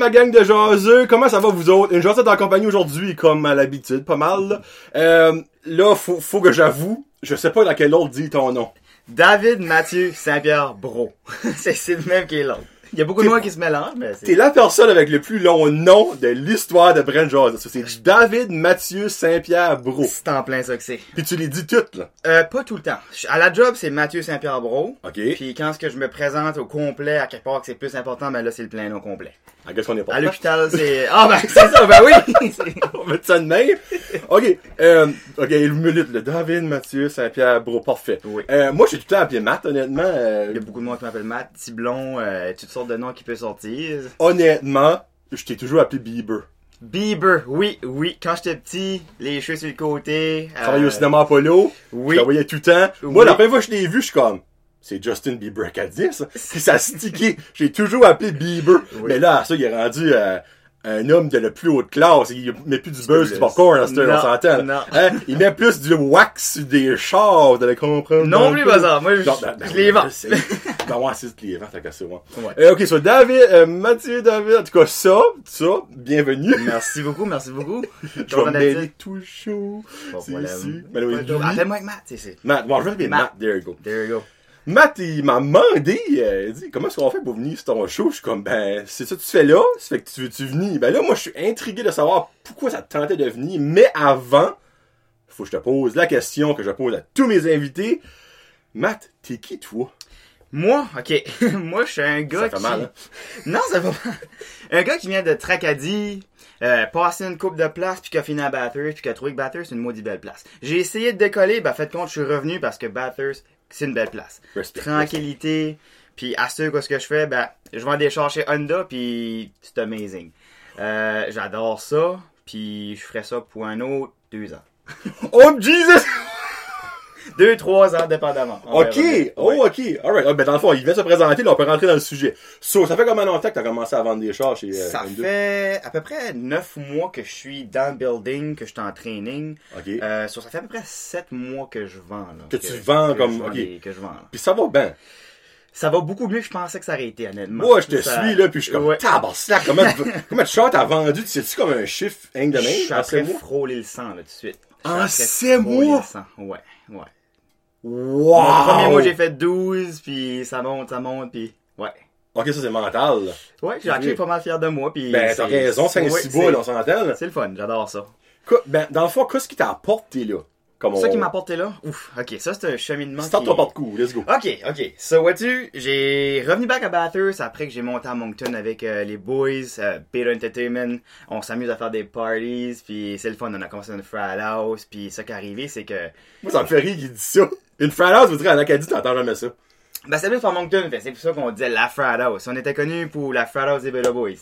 Ma gang de jaseux? Comment ça va, vous autres? Une jasette en compagnie aujourd'hui, comme à l'habitude, pas mal. Là, euh, là faut, faut que j'avoue, je sais pas quel ordre dit ton nom. David Mathieu Saint-Pierre Bro. c'est c'est le même qui est l'autre. Il y a beaucoup de noms qui se mélangent, mais T'es c'est... la personne avec le plus long nom de l'histoire de Brent Jazz. C'est David Mathieu Saint-Pierre Bro. C'est en plein ça que c'est. Puis tu les dis toutes, là. Euh, pas tout le temps. Je- À la job, c'est Mathieu Saint-Pierre Bro. OK. Puis quand ce que je me présente au complet, à quelque part que c'est plus important, ben là, c'est le plein nom complet. Ah, qu'est-ce qu'on est pas À l'hôpital, c'est... Ah ben, c'est ça, ben oui! On mettre ça de même. OK. Euh, OK, une minute, le David Mathieu Saint-Pierre Bro. Parfait. Oui. Euh, moi, j'ai tout le temps appelé Matt, honnêtement. Euh, Il y a beaucoup de monde qui m'appelle Matt, Tiblon, euh, toutes de noms qui peuvent sortir. honnêtement, je t'ai toujours appelé Bieber. Bieber, oui, oui. Quand j'étais petit, les cheveux sur le côté. Euh, au cinéma Apollo. Oui. Je voyais tout le temps. Moi, la première fois que je l'ai vu, je suis comme, c'est Justin Bieber qui a dit ça. Puis ça a stické. J'ai toujours appelé Bieber. Oui. Mais là, ça, il est rendu euh, un homme de la plus haute classe. Il met plus du buzz, du popcorn, on s'entend. Hein? Il met plus du wax sur des chars, vous allez comprendre. Non plus, bazar. Moi, je, Non, ben, ben, je les vends. Ben ouais, c'est les vends, t'as qu'à ça, ouais. Euh, ok, so David, euh, Mathieu David, en tout cas, ça, ça, bienvenue. Merci beaucoup, merci beaucoup. Je vais mêler tout. Pas de C'est problème. ici. Ben oui, de-. Appelle-moi avec Matt, c'est c'est. Matt, bon, je vais appeler Matt. Matt. there you go. There you go. Matt, il m'a demandé, euh, il dit, comment est-ce qu'on fait pour venir sur ton show? Je suis comme, ben, c'est ça que tu fais là? Ça fait que tu veux-tu venir? Ben là, moi, je suis intrigué de savoir pourquoi ça te tentait de venir, mais avant, faut que je te pose la question que je pose à tous mes invités. Matt, t'es qui, toi? Moi, ok. Moi, je suis un gars Ça fait qui... mal, hein? Non, ça va pas. Un gars qui vient de Tracadie, euh, passer une coupe de place, puis qui a fini à Bathurst, puis qui a trouvé que Bathurst, c'est une maudite belle place. J'ai essayé de décoller, ben, faites compte, je suis revenu parce que Bathurst, c'est une belle place. Respect. Tranquillité, puis à ce que ce que je fais, ben, je vends des chars chez Honda, puis c'est amazing. Euh, j'adore ça, puis je ferai ça pour un autre deux ans. Oh, Jesus! Deux, trois ans, dépendamment. On Ok, oh, Ouais. ok, alright. Ah, ben, dans le fond, il vient se présenter, là, on peut rentrer dans le sujet. So, ça fait combien de temps que t'as commencé à vendre des chars chez euh, Ça Honda? fait à peu près neuf mois que je suis dans le building, que je suis en training. Ok. Euh, so, ça fait à peu près sept mois que je vends. Là, Que tu vends que comme- je vends ok. des- que je vends, là. Puis ça va bien. Ça va beaucoup mieux que je pensais que ça aurait été, honnêtement. Moi, je te Ça- suis, là, puis je suis comme, Ouais. tabarnak, comment, comment de chars t'as vendu? Tu sais-tu comme un chiffre, hein, de Je même? suis en frôler le sang, là, tout de suite. Je En après sept frôler mois? le sang. Ouais, ouais. Wow! Mon premier mois, j'ai fait 12, puis ça monte, ça monte, puis ouais. Ok, ça, c'est mental, là. Ouais, j'ai Oui. pas mal fier de moi, puis... Ben, t'as raison, 5-6 ouais, boules, c'est- on s'entend. C'est le fun, j'adore ça. Quoi- Ben, dans le fond, qu'est-ce qui t'a apporté, là? Comme Ça on... qui m'a apporté là, ouf, ok, ça c'est un cheminement Start qui... ton porte-coup, let's go. Ok, ok. So, vois-tu, j'ai revenu back à Bathurst après que j'ai monté à Moncton avec euh, les boys, euh, Beta Entertainment. On s'amuse à faire des parties, puis c'est le fun. On a commencé une frat house, puis ce qui est arrivé, c'est que... Moi, ça me fait rire qu'il dit ça. Une frat house, vous direz, en Acadie, t'entends jamais ça. Ben, c'est Moncton, fait, c'est pour ça qu'on disait la frat house. On était connus pour la frat house des Beta Boys.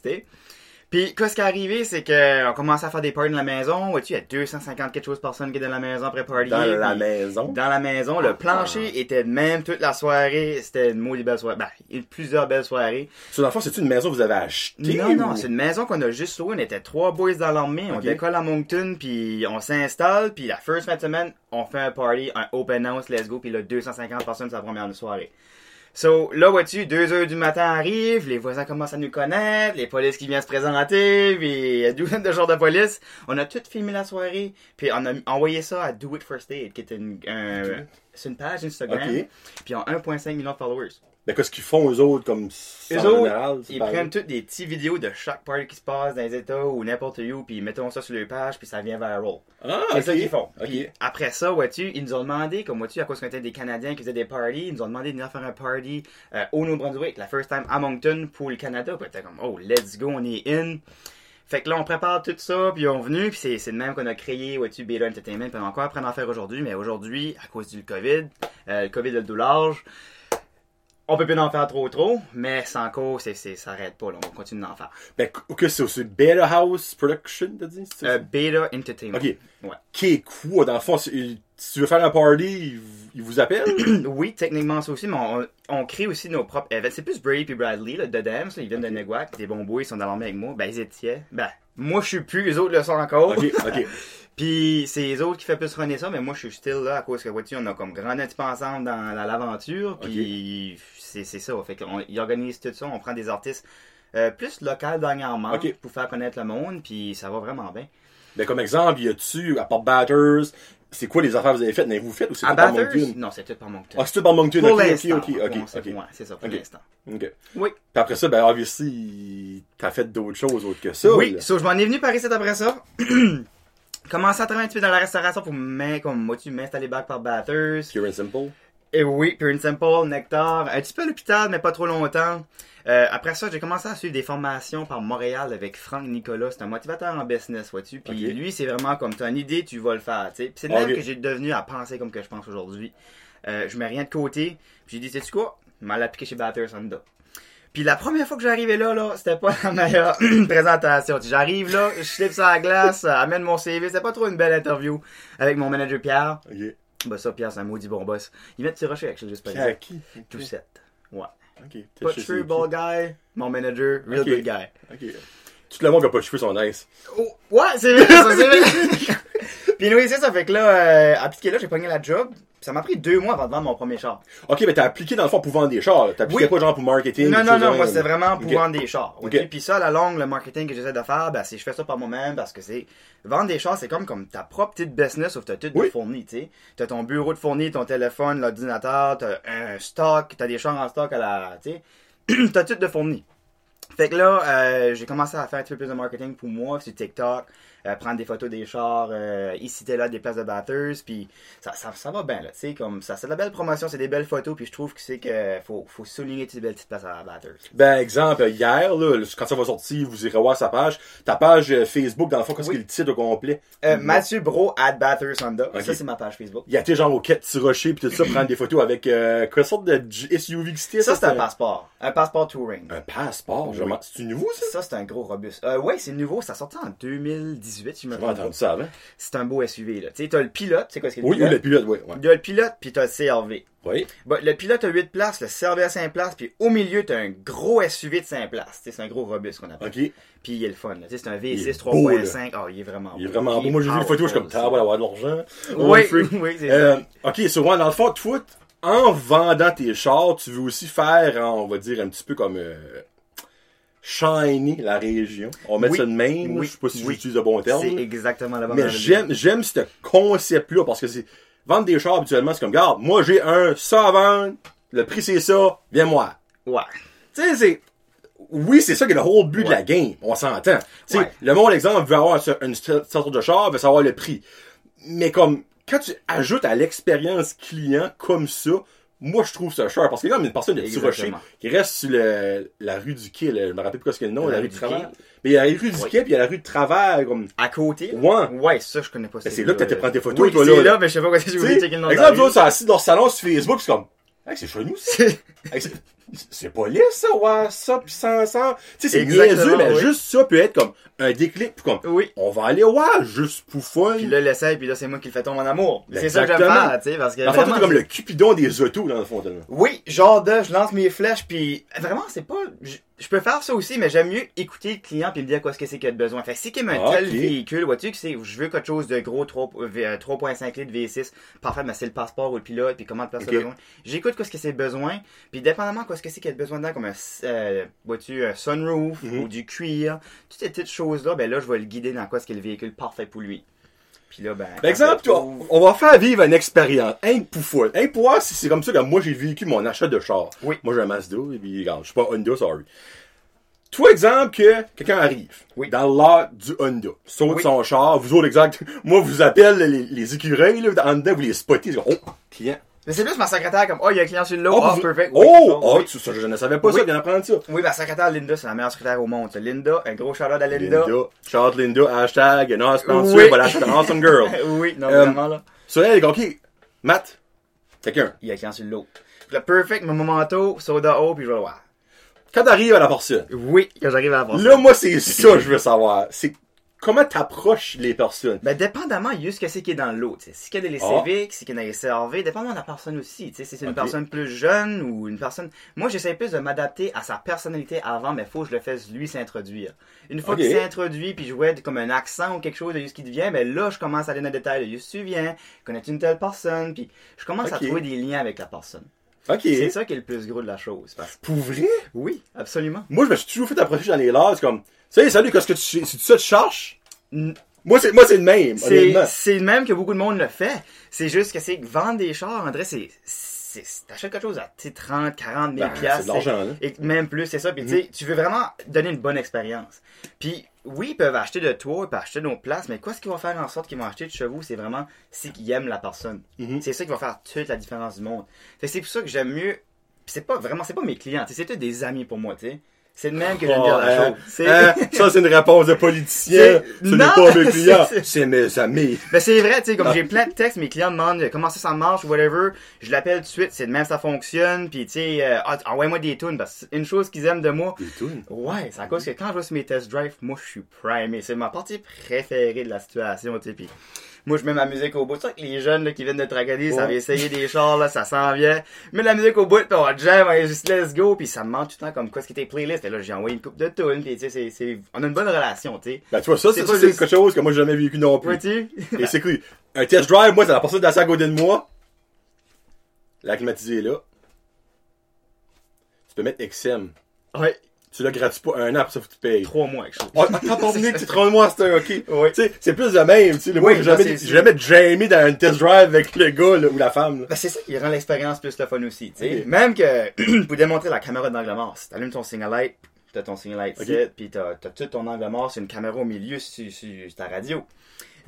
Puis, qu'est-ce qui est arrivé, c'est que on commençait à faire des parties dans la maison. Vois-tu, il y a 250 quelque chose de personnes qui étaient dans la maison après party. Dans la maison? dans la maison. Le plancher était de même toute la soirée. C'était une maudite belle soirée. Ben, il y a eu plusieurs belles soirées. So, dans le fond, c'est une maison que vous avez achetée? Non, non, c'est une maison qu'on a juste louée. On était trois boys dans l'armée. On décolle à Moncton, puis on s'installe. Puis la first fin de semaine, on fait un party, un open house, let's go. Puis là, 250 personnes, c'est la première soirée. So, là, vois-tu, 2 heures du matin arrive, les voisins commencent à nous connaître, les polices qui viennent se présenter, puis il y a douzaine de genres de police. On a tout filmé la soirée, puis on a envoyé ça à Do It First Aid, qui est une, un- c'est une page Instagram, puis ils ont 1,5 million de followers. Ben, qu'est-ce qu'ils font, eux autres, comme Eux autres, général, ils pareil? prennent toutes des petites vidéos de chaque party qui se passe dans les États ou n'importe où, puis ils mettent ça sur leur page, puis ça vient viral. Ah, C'est ça qu'ils font. Après ça, vois-tu, ils nous ont demandé, comme vois-tu, à cause qu'on était des Canadiens qui faisaient des parties, ils nous ont demandé de venir faire un party euh, au New-Brunswick, la first time à Moncton pour le Canada. Puis était comme, oh, let's go, on est in. Fait que là, on prépare tout ça, puis on est venu, puis c'est, c'est le même qu'on a créé, vois-tu, Beta Entertainment, puis on a encore appris à en faire aujourd'hui, mais aujourd'hui, à cause du COVID, euh, le COVID a le dos large, on peut plus en faire trop trop, mais c'est encore, c'est, c'est, ça arrête pas, là, on continue d'en faire. Ben, ok, c'est c'est Better House Production, t'as dit? c'est? Euh, Beta Entertainment. ok. Ouais. Qui est quoi? Dans le fond, si tu veux faire un party, ils vous appellent? Oui, techniquement ça aussi, mais on, on crée aussi nos propres events. C'est plus Brady et Bradley, là, de Dams, là, ils viennent de Neguac, des bons boys, ils sont dans l'armée avec moi. Ben, ils étaient. Ben, moi je suis plus, les autres le sont encore. ok, ok. Puis c'est les autres qui fait plus runner ça, mais moi je suis still là à cause que vois-tu, on a comme grandi un petit peu ensemble dans, dans l'aventure, puis c'est ça. Fait qu'ils organisent tout ça, on prend des artistes Euh, plus local dernièrement, pour faire connaître le monde, puis ça va vraiment bien. Ben, comme exemple, y a-tu, à part Batters, c'est quoi les affaires que vous avez faites? N'avez-vous fait ou c'est À tout par? Moncton? Non, c'est tout par Moncton. Ah, c'est tout par Moncton. pour ok, l'instant. ok, ok, ok, Ouais, c'est- ok. ouais, c'est ça, pour l'instant. Ok. Oui. Puis après ça, ben, obviously, t'as fait d'autres choses autres que ça. Oui, so, je m'en ai venu par ici après ça. Commencé à travailler un petit peu dans la restauration pour m'installer back par Bathurst. Pure and simple. Et oui, Pure and Simple, Nectar, un petit peu à l'hôpital, mais pas trop longtemps. Euh, après ça, j'ai commencé à suivre des formations par Montréal avec Franck Nicolas. C'est un motivateur en business, vois-tu. Puis lui, c'est vraiment comme, t'as une idée, tu vas le faire, tu sais. C'est de même Ok. que j'ai devenu à penser comme que je pense aujourd'hui. Euh, je mets rien de côté. Puis j'ai dit, sais-tu quoi? Je vais l'appliquer chez Batters Honda. Puis la première fois que j'arrivais là, là, c'était pas la meilleure présentation. Sais, J'arrive là, je slip sur la glace, euh, amène mon CV. C'était pas trop une belle interview avec mon manager Pierre. Bah ça, Pierre, c'est un maudit bon boss. Il met de rocher avec juste pas Qui à qui? Set. Ouais. Ok. Pas de cheveux, ball guy. Mon manager, real good guy. Ok. Tout le monde qui a pas de cheveux sont nice. Oh, ouais, c'est vrai, ça, c'est vrai. Puis ça. Fait que là, euh, appliqué là, j'ai pogné la job. Ça m'a pris deux mois avant de vendre mon premier char. Ok, mais t'as appliqué dans le fond pour vendre des chars. appliqué Oui. pas genre pour marketing. Non, non, non, moi, là. vraiment pour vendre des chars. Ok. ok? Puis ça, à la longue, le marketing que j'essaie de faire, ben, c'est je fais ça par moi-même parce que c'est. Vendre des chars, c'est comme, comme ta propre petite business sauf que t'as tout Oui. de fourni, tu sais. T'as ton bureau de fourni, ton téléphone, l'ordinateur, t'as un stock, t'as des chars en stock à la. Tu sais. t'as tout de fourni. Fait que là, euh, j'ai commencé à faire un petit peu plus de marketing pour moi sur TikTok, euh, prendre des photos des chars, euh, ici et là des places de batters, puis ça, ça, ça va bien là, tu sais, comme ça, c'est de la belle promotion, c'est des belles photos, puis je trouve que c'est que faut, faut souligner ces belles petites places à batters. Ben, exemple, hier, là, quand ça va sortir, vous irez voir sa page. Ta page euh, Facebook, dans le fond, qu'est-ce Oui. qu'il le titre au complet? Euh, Mathieu Bro at Batters Honda, Ok. ça c'est ma page Facebook. Il y a été genre au quai de Tirocher pis tout ça, prendre des photos avec, euh, quelle sorte de SUV que c'était? Ça c'est un passeport, un passeport touring. Un passeport, Oui. C'est nouveau, ça? Ça c'est un gros robuste. Euh, ouais, c'est nouveau, ça sorti en 2018, si je me trompe entendu ça avant. C'est un beau SUV là. Tu sais, t'as le pilote, tu sais quoi ce que c'est le Oui, oui, pilote? le pilote, oui. Ouais. T'as le pilote puis t'as le CRV. Oui. Bah, le pilote a 8 places, le CRV a 5 places, puis au milieu, t'as un gros SUV de 5 places. C'est un gros robuste qu'on appelle. Ok. Puis il est le fun. là. C'est un Il est V6 beau, 3.5. Ah, il est vraiment Il est beau. vraiment beau. Moi, j'ai vu les photos, je suis comme, t'as, avoir de l'argent. Oui, oui, c'est Euh, ça. ok, sur moi, dans le fond, toi, t- en vendant tes chars, tu veux aussi faire, hein, on va dire, un petit peu comme euh, shiny la région. On va mettre Oui. ça de même. Oui. Je sais pas si Oui. j'utilise le bon terme. C'est exactement la bonne Mais j'aime, j'aime ce concept-là parce que c'est vendre des chars habituellement, c'est comme, regarde, moi j'ai un ça à vendre, le prix c'est ça, viens-moi. Ouais. Tu sais, c'est. Oui, c'est ça qui est le whole but de la game. On s'entend. Tu sais, Ouais. le monde, exemple, veut avoir une sorte de char, veut savoir le prix. Mais comme, quand tu ajoutes à l'expérience client comme ça, moi, je trouve ça cher. Parce que comme une personne de petit rocher qui reste sur le, la rue du quai, là, je me rappelle plus ce qu'est le nom, La la, rue du travers. Mais il y a la rue du Oui. quai, puis il y a la rue de travers, comme, À côté. Ouais. Ouais, ça, je connais pas Ben, c'est là que t'as prendre tes photos, oui, toi, là, là, là. mais je sais pas quoi oublié de sais, checker le nom exemple, sont assis dans leur salon sur Facebook, c'est comme, hey, c'est c'est- c'est pas lisse, ça, ouais, ça, pis ça, ça. Tu sais, c'est niaiseux, mais oui. juste ça peut être comme un déclic, pis comme, Oui. on va aller, ouais, juste pour fun. Puis là, l'essaye, puis là, c'est moi qui le fais tomber en amour. C'est ça que j'aime faire, tu sais, parce que. Le vraiment, t'es comme le cupidon des autos, dans le fond, tellement. Oui, genre de, je lance mes flèches, puis vraiment, c'est pas. Je, je peux faire ça aussi, mais j'aime mieux écouter le client puis me dire quoi ce que c'est qu'il a de besoin. Fait que si qu'il aime un tel véhicule, vois-tu que c'est, je veux quelque chose de gros, 3, euh, 3.5 litres V6, parfait, mais c'est le passeport ou le pilote, puis comment de place Ok. il a besoin. J'écoute quoi ce que c'est besoin, puis dépendamment quoi ce que c'est qu'il a besoin dedans, comme un, euh, vois-tu, un sunroof Mhm. ou du cuir, toutes ces petites choses-là, ben là, je vais le guider dans quoi ce qu'est le véhicule parfait pour lui. Puis là, ben. Quand exemple, trouve- on va faire vivre une expérience. Un pour foule. Un pour voir si c'est comme ça que moi j'ai vécu mon achat de char. Oui. Moi j'ai un Mazda, et puis regarde, je suis pas Honda, sorry. Toi, exemple, que quelqu'un arrive Oui. dans lot du Honda, saute Oui. son char, vous autres, exact, moi, vous appelle les, les écureuils, là, en dedans, vous les spottez, oh, client. Mais c'est plus ma secrétaire comme, oh, il y a un client sur le lot, Oh, vous- perfect. Oui, oh, ça, oh, oui. tu- ça, je ne savais pas ça, Oui. viens d'apprendre ça. Oui, ma secrétaire Linda, c'est la meilleure secrétaire au monde. ça. Linda, un gros shout-out à Linda. Linda, shout Linda, hashtag, non, sponsor, voilà, suis une awesome girl. oui, non, Euh, vraiment, là. So, elle, ok, Matt, quelqu'un. Il y a un client sur le lot. Le perfect, mon manteau, soda haut, puis je vais le voir. Quand t'arrives à la personne, Oui, quand j'arrive à la porte. Là, moi, c'est ça que je veux savoir. C'est comment t'approches les personnes? Ben, dépendamment, il y a ce que c'est qui est dans l'eau, tu sais. Si qu'il y a des Ah. Civic, si qu'il y a des CRV, dépendamment de la personne aussi, tu sais. Si c'est une personne plus jeune ou une personne... Moi, j'essaie plus de m'adapter à sa personnalité avant, mais faut que je le fasse lui s'introduire. Une fois qu'il s'est introduit, puis je vois comme un accent ou quelque chose de ce qui devient, ben là, je commence à aller dans le détail. De, tu viens, connais-tu une telle personne, puis je commence à trouver des liens avec la personne. C'est ça qui est le plus gros de la chose. Parce... Pour vrai? Oui, absolument. Moi, je me suis toujours fait approcher dans les c'est comme, salut, salut, qu'est-ce que tu, c'est ça tu cherches? Moi, c'est, moi, c'est le même, C'est honnêtement. c'est le même que beaucoup de monde le fait. C'est juste que c'est vendre des chars, André, c'est. T'achètes quelque chose à tu sais, 30, 40 000 Ben, piastres, c'est de l'argent, là. Et même plus, c'est ça. Puis tu sais, tu veux vraiment donner une bonne expérience. Puis oui, ils peuvent acheter de toi, ils peuvent acheter nos places, mais quoi ce qui va faire en sorte qu'ils vont acheter de chez vous, c'est vraiment c'est qu'ils aiment la personne. Mhm. C'est ça qui va faire toute la différence du monde. Fait que c'est pour ça que j'aime mieux. Puis c'est pas vraiment, c'est pas mes clients, sais, tous des amis pour moi, tu sais. C'est de même que j'aime Oh, dire la hein, chose. Hein, ça, c'est une réponse de politicien. Ce n'est pas mes clients, c'est- mes amis. Ben c'est vrai, tu sais, comme Ah. j'ai plein de textes, mes clients demandent euh, comment ça, ça marche ou whatever, je l'appelle tout de suite, c'est de même ça fonctionne, puis tu sais, euh, ah, envoie-moi des tunes, parce que c'est une chose qu'ils aiment de moi, Des tunes? ouais, c'est à cause que quand je vais sur mes test drive, moi je suis primé, c'est ma partie préférée de la situation, tu sais, moi je mets ma musique au bout, c'est ça que les jeunes là, qui viennent de Tracadie, ça va essayer des chars, là, ça s'en vient, mets la musique au bout, puis on jam, on est juste let's go, puis ça me manque tout le temps comme quoi ce qui était playlist, et là j'ai envoyé une coupe de tunes, puis tu sais, c'est- on a une bonne relation, tu sais. Ben, tu vois, ça, C'est ça, juste- quelque chose que moi, j'ai jamais vécu non plus. Et c'est que, un test drive, moi, c'est la personne d'assez à côté de moi. La climatisée est là. Tu peux mettre XM. ouais, Tu l'as gratuit pas un an, pour ça, faut que tu payes. trois mois, quelque chose. Oh, attends, ton tu te rends moi, c'est un ok. Tu sais, c'est plus de même, tu sais. Moi, j'ai jamais, c'est- j'ai jamais jamais dans un test drive avec le gars, là, ou la femme, là. Ben, c'est ça qui rend l'expérience plus le fun aussi. tu sais. Même que pour démontrer la caméra d'angle mort, si t'allumes ton single light, t'as ton single light Ok. set, puis t'as as tout ton angle mort, c'est une caméra au milieu sur, sur ta radio.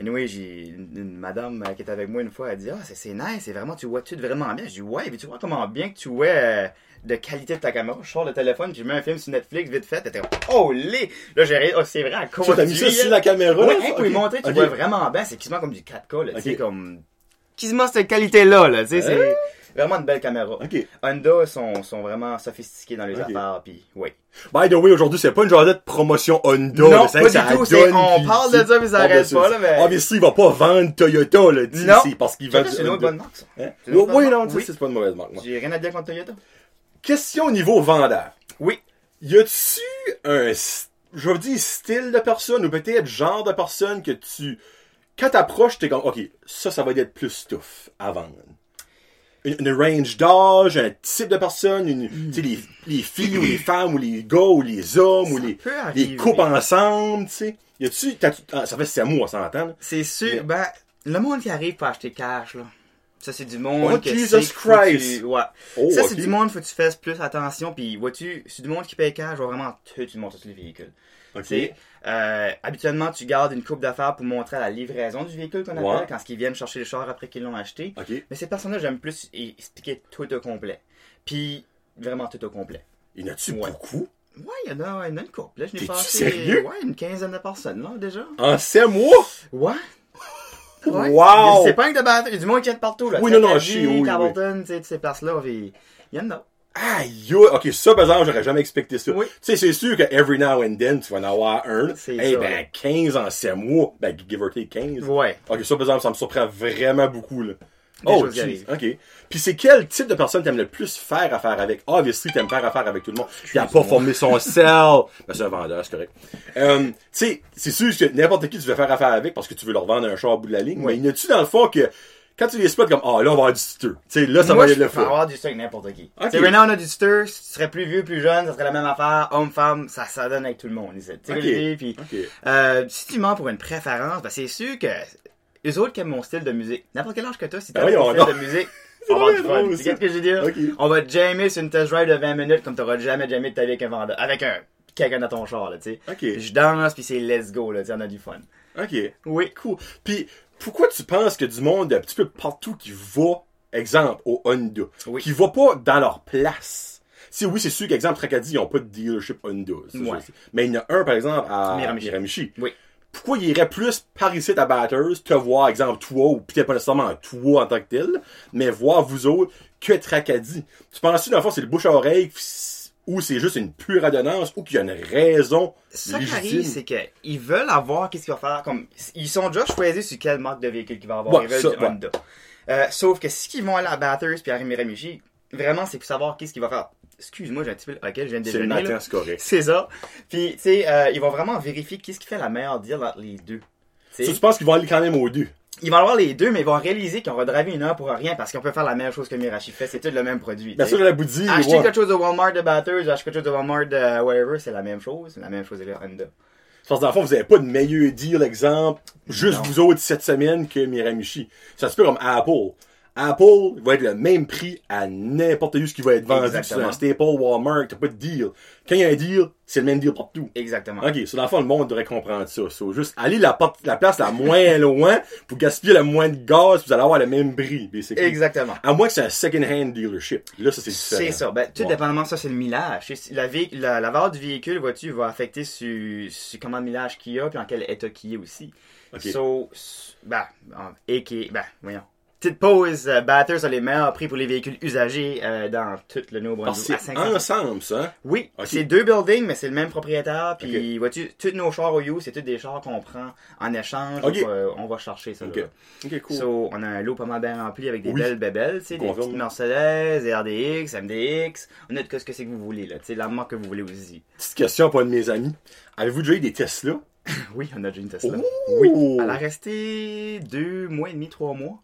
Anyway, j'ai une, une madame euh, qui était avec moi une fois, elle dit Ah, c'est- c'est nice, c'est vraiment, tu vois tout vraiment bien. Je dis Ouais, mais tu vois comment bien que tu vois euh, de qualité de ta caméra. Je sors le téléphone, puis je mets un film sur Netflix vite fait. Comme Oh, les Là, j'ai oh, c'est vrai, à cause Tu as mis ça sur la caméra, Ouais, là? hein, pour lui montrer, tu vois vraiment bien, c'est quasiment comme du 4K, là, tu sais, Ok. comme. Quasiment cette qualité-là, là, tu sais, c'est Hein? vraiment une belle caméra. Ok. Honda sont, sont vraiment sophistiqués dans les Ok. affaires, puis oui. By the way, aujourd'hui, c'est pas une journée de promotion Honda. Non, là, c'est pas que ça du tout, c'est- donne, on parle de c'est- ça, mais ça arrête pas, là, mais- Obviously, il va pas vendre Toyota, là, c'est parce qu'il vend C'est une autre bonne marque, ça. Hein? C'est une Oui, bonne non, marque, oui. c'est pas une mauvaise marque, moi. J'ai rien à dire contre Toyota. Question au niveau vendeur. Oui. Y a-tu un, je veux dire, style de personne, ou peut-être genre de personne que tu, quand t'approches, t'es comme, ok, ça, ça va être plus stuff à vendre. Une, une range d'âge, un type de personne, une, tu sais, les, les filles ou les femmes ou les gars ou les hommes ou les, les couples ensemble, tu sais. Y a-tu, ah, ça fait c'est mois, on s'entend. C'est sûr, Mais- ben, le monde qui arrive pour acheter cash, là. Ça, c'est du monde Oh, que Jesus que Christ. tu- Ouais. Oh, ça, c'est du monde, faut que tu fasses plus attention, puis vois-tu, c'est du monde qui paye cash, je vois vraiment tout le monde sur les véhicules. Ok. Tu sais, euh, habituellement, tu gardes une coupe d'affaires pour montrer la livraison du véhicule qu'on appelle, Ouais. quand ils viennent chercher le char après qu'ils l'ont acheté. Mais ces personnes-là, j'aime plus expliquer tout au complet. Puis, vraiment tout au complet. Y en a-tu Ouais. beaucoup? Ouais, il y en a, il une couple. Là, je n'ai passé, sérieux? Ouais, une quinzaine de personnes, là, déjà. En sept mois? Ouais. Ouais. Wow! C'est pas un de battre. Il y a du monde qui vient de partout, là. Oui, non, non, je sais, oui, tu sais, toutes ces places-là, puis il y en a. Aïe, yo, ok, ça, par exemple, j'aurais jamais expecté ça. Oui. Tu sais, c'est sûr que every now and then, tu vas en avoir un. C'est Eh ça, ben, ouais. 15 en 7 mois. Ben, give or take 15. Ouais. Ok, ça, par exemple, ça me surprend vraiment beaucoup, là. Oh, ok. Puis c'est quel type de personne t'aimes le plus faire affaire avec? Obviously, t'aimes faire affaire avec tout le monde. Il a pas formé son sel. Ben, c'est un vendeur, c'est correct. Euh, tu sais, c'est sûr que n'importe qui tu veux faire affaire avec parce que tu veux leur vendre un char au bout de la ligne. Mais y en a-tu dans le fond que, quand tu les spots comme, ah, là, on va avoir du stutter. Tu sais, là, ça Moi, va être le fun. avoir du stock avec n'importe qui. Ok. Tu sais, maintenant, on a du stir. Si tu serais plus vieux, plus jeune, ça serait la même affaire. Homme, femme, ça, ça donne avec tout le monde. Tu sais, Ok. Olivier, puis, euh, si tu mens pour une préférence, ben, c'est sûr que les autres qui aiment mon style de musique. N'importe quel âge que toi, si Ben t'aimes mon voyons style de musique, on va du fun. Tu sais ce que je veux dire? On va jammer sur une test drive de 20 minutes comme t'auras jamais jamais de ta vie avec un vendeur, avec un, quelqu'un dans ton char, là, tu sais. Ok. Puis Je danse, puis c'est let's go, là, tu on a du fun. Ok. Oui. Cool. Puis, pourquoi tu penses que du monde un petit peu partout qui va, exemple, au Honda, Oui. qui va pas dans leur place? Si oui, c'est sûr qu'exemple, Tracadie, ils ont pas de dealership Honda. Ouais. Mais il y en a un, par exemple, à Miramichi. Miramichi. Oui. Pourquoi il irait plus par ici à Batters, te voir, exemple, toi, ou peut-être pas nécessairement toi en tant que tel, mais voir vous autres que Tracadie? Tu penses-tu, dans le fond, c'est le bouche à oreille, ou c'est juste une pure adonnance, ou qu'il y a une raison Ça qui arrive, c'est qu'ils veulent avoir qu'est-ce qu'il va faire? Comme, ils sont déjà choisis sur quelle marque de véhicule qu'il va avoir. Ouais, ils veulent ça, du ouais. Honda. Euh, sauf que si ils vont aller à Batters puis à Miramichi, vraiment, c'est pour savoir qu'est-ce qu'il va faire. Excuse-moi, j'ai un petit peu. Ok, je viens de C'est le déjeuner. matin, c'est correct. C'est ça. Puis, tu sais, euh, ils vont vraiment vérifier qu'est-ce qui fait la meilleure deal entre les deux. Tu sais. Ça, tu penses qu'ils vont aller quand même aux deux? Ils vont avoir les deux, mais ils vont réaliser qu'on va driver une heure pour rien parce qu'on peut faire la même chose que Mirachi fait. C'est tout le même produit. Bien sûr, la bouddie, Acheter quelque chose de Walmart de Batters, acheter quelque chose de Walmart de wherever, c'est la même chose. C'est la même chose avec Honda. Parce que dans le fond, vous avez pas de meilleur deal, exemple, juste Non. vous autres cette semaine que Miramichi. Ça se peut comme Apple. Apple va être le même prix à n'importe où ce qui va être vendu sur Exactement. un Staple, Walmart, t'as pas de deal. Quand il y a un deal, c'est le même deal partout. Exactement. Ok, so dans le monde devrait comprendre ça. So, juste aller la, place la moins loin pour gaspiller le moins de gaz, vous allez avoir le même prix, basically. Exactement. À moins que c'est un second-hand dealership. Là, ça, c'est différent. C'est ça. Ben, tout Ouais. dépendamment, ça, c'est le millage. La, vé- la, la valeur du véhicule, vois-tu, va affecter sur, sur comment le millage qu'il y a, puis en quel état qu'il est aussi. Ok. So, ben, en- et qui, ben, voyons. Petite pause, euh, Batters a les meilleurs prix pour les véhicules usagés euh, dans tout le Nouveau-Brunswick. c'est 500. ensemble, ça. hein? Oui, Ok. c'est deux buildings, mais c'est le même propriétaire. Puis, vois-tu, tous nos chars au You, c'est tous des chars qu'on prend en échange. Euh, on va chercher ça. Ok. cool. So, on a un lot pas mal bien rempli avec des Oui. belles bébelles, des petites Mercedes, des RDX, MDX. On a de ce que c'est que vous voulez, là. Tu sais, la marque que vous voulez aussi. Petite question pour un de mes amis. Avez-vous déjà eu des Tesla? Oui, on a déjà une Tesla. Ouh! Oui. Elle a resté deux mois et demi, trois mois.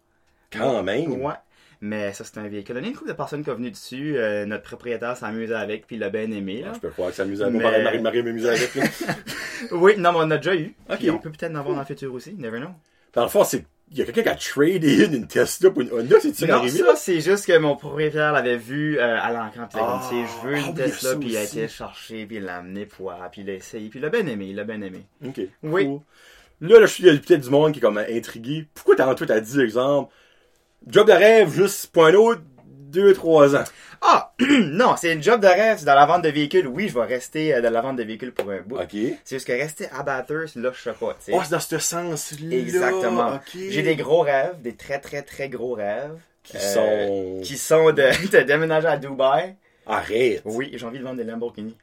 Quand même. Ouais. Mais ça, c'est un véhicule. On a une couple de personnes qui sont venues dessus. Euh, notre propriétaire s'amuse avec, puis il l'a bien aimé, Ah, là. je peux croire que ça amuse à Mais- moi. Marie, Marie m'amuse avec. Là. Oui, non, mais on a déjà eu. On peut peut-être en avoir dans le futur aussi. Never know. Dans le fond, c'est. Il y a quelqu'un qui a tradé in une Tesla pour une Honda, c'est ça qui est Non, arrivé? ça, c'est juste que mon propriétaire l'avait vu euh, à l'encan, puis il a Ah, comme, je veux ah une Tesla, puis il a été cherché, puis il l'a amené pour, puis il l'a essayé, puis il l'a bien aimé, il l'a bien aimé. Ok. Oui. Cool. Là, là, je suis il y a peut-être du monde qui est comme intrigué. Pourquoi t'as toi t'as dit, exemple, job de rêve, juste point l'autre, deux, trois ans. Ah! non, c'est une job de rêve, c'est dans la vente de véhicules. Oui, je vais rester euh, dans la vente de véhicules pour un bout. Ok. C'est juste que rester à Bathurst, là, je sais pas, tu sais. Oh, c'est dans ce sens-là. Exactement. Ok. J'ai des gros rêves, des très très très gros rêves. Qui euh, sont. Qui sont de, de déménager à Dubaï. Arrête. Oui, j'ai envie de vendre des Lamborghini.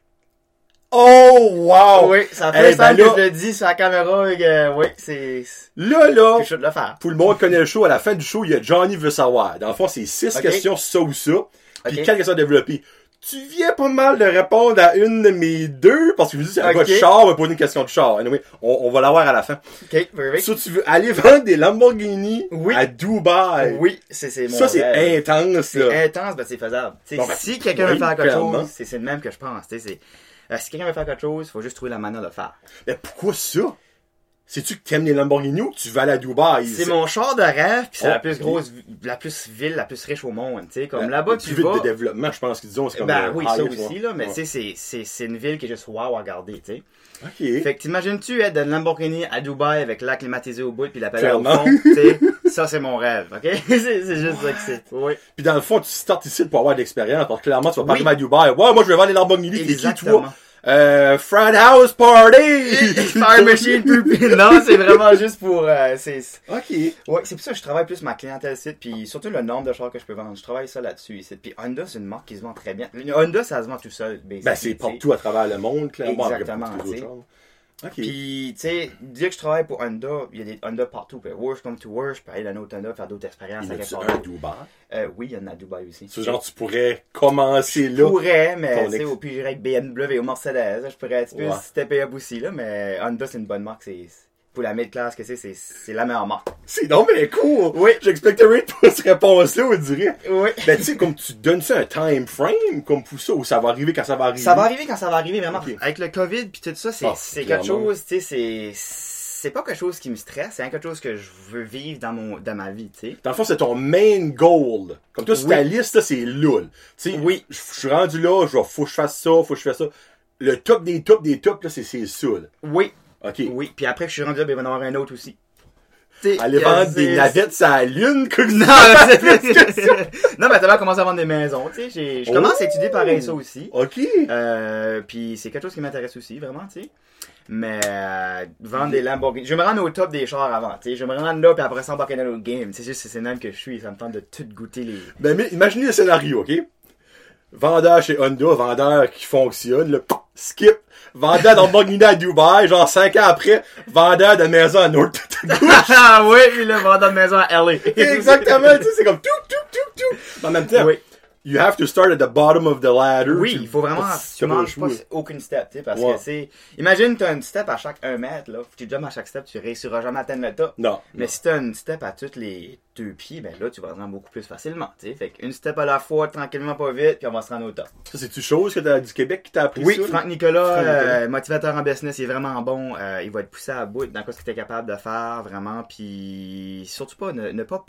Oh, wow! oui, ça fait ben que là- je le dis sur la caméra, que, oui, c'est, Là, là, je de le faire. Tout le monde connaît le show. À la fin du show, il y a Johnny veut savoir. Dans le fond, c'est six questions, ça ou ça. Puis quatre questions développées. Tu viens pas mal de répondre à une de mes deux, parce que je me dis, c'est un Ok. gars de char, on va poser une question de char. Anyway, on, on va l'avoir à la fin. Ok, perfect. Ça, tu veux aller vendre des Lamborghini Oui. à Dubaï. Oui, c'est, mon Ça, c'est intense, C'est intense, ben c'est faisable. Bon, ben, si quelqu'un oui, veut faire quelque chose, c'est, le même que je pense. c'est, euh, si quelqu'un veut faire quelque chose, il faut juste trouver la manière de le faire. Mais pourquoi ça? Sais-tu que t'aimes les Lamborghini ou que tu vas aller à Dubaï? C'est mon char de rêve, puis c'est Oh, la plus ok. grosse, la plus ville, la plus riche au monde. Tu sais, comme là-bas, tu plus vite vas. de développement, je pense qu'ils disent. C'est comme Ben oui, ça aussi, là, mais tu sais, c'est, une ville qui est juste wow à regarder, tu sais. Ok. Fait que t'imagines-tu être dans Lamborghini à Dubaï avec l'air climatisé au bout puis la pédale au fond, tu sais, ça c'est mon rêve, ok? c'est, juste ça que c'est. Oui. Puis dans le fond, tu startes ici pour avoir de l'expérience, parce que clairement, tu vas pas Oui. arriver à Dubaï. Ouais, moi, je vais vendre les Lamborghini. T'es qui, toi? Euh, frat house party! Fire machine. Non, c'est vraiment juste pour, euh, c'est, ok. ouais, c'est pour ça que je travaille plus ma clientèle site puis surtout le nombre de chars que je peux vendre. Je travaille ça là-dessus ici. Puis Honda, c'est une marque qui se vend très bien. Une Honda, ça se vend tout seul, Ben, c'est partout à travers le monde, clairement. Exactement, Après, pour tous les tu sais. autres choses. Ok. Puis, tu sais, dès que je travaille pour Honda, il y a des Honda partout. Puis, worst come to worst, je peux aller dans un autre Honda, faire d'autres expériences. Il y en un à. Dubaï? Euh, oui, il y en a à Dubaï aussi. Ce genre, tu pourrais commencer Je là. pourrais, mais tu sais, au pire, avec BMW ou Mercedes. Je pourrais un petit peu stepper up aussi, là, mais Honda, c'est une bonne marque. C'est, pour la mid-class que c'est, c'est, la meilleure marque. C'est donc bien cool. Oui. J'expecterais pas cette réponse-là, on dirait. Oui. Ben, tu sais, comme tu donnes ça un time frame, comme pour ça, ou ça va arriver quand ça va arriver? Ça va arriver quand ça va arriver, vraiment. Avec le COVID puis tout ça, c'est, Ah, quelque chose, tu sais, c'est, c'est pas quelque chose qui me stresse, c'est quelque chose que je veux vivre dans mon, dans ma vie, tu sais. Dans le fond, c'est ton main goal. Comme toi, sur ta liste, là, c'est loul. Tu sais, Oui. je suis rendu là, je faut que je fasse ça, faut que je fasse ça. Le top des tops des tops, là, c'est c'est ça, là. Oui. OK. Oui. Puis après que je suis rendu là, ben, il va y en avoir un autre aussi. Tu sais, Aller que vendre des navettes sur la lune, quoi. Non, c'est- non, mais t'as commencé à vendre des maisons, tu sais. Je commence à étudier pareil ça aussi. OK. Euh, puis c'est quelque chose qui m'intéresse aussi, vraiment, tu sais. Mais euh, vendre des Lamborghini. Je vais me rendre au top des chars avant, tu sais. Je vais me rendre là, puis après ça, embarquer dans l'autre game. C'est juste, c'est même que je suis. Ça me tente de tout goûter les. Ben, mais imaginez le scénario, OK? Vendeur chez Honda, vendeur qui fonctionne, là, skip. Vendeur Lamborghini à Dubaï, genre 5 ans après, vendeur de maison à North ah oui, le vendeur de maison à LA. Exactement, tu sais, c'est comme tout, tout, tout, tout. Mais en même temps, Oui. you have to start at the bottom of the ladder. Oui, il faut vraiment, tu manges pas aucune step, tu sais, parce Ouais. que c'est, imagine t'as une step à chaque 1 mètre, là, tu jumps à chaque step, tu réussiras jamais à atteindre le top. Non. Mais si t'as une step à toutes les deux pieds, ben là, tu vas rendre beaucoup plus facilement, tu sais. Fait qu'une step à la fois, tranquillement, pas vite, puis on va se rendre au top. Ça, c'est-tu chose que t'as du Québec qui t'a appris Oui, ça? Franck Nicolas, euh, motivateur en business, il est vraiment bon. Euh, il va être poussé à bout dans ce que tu es capable de faire, vraiment. Puis surtout pas, ne, ne pas.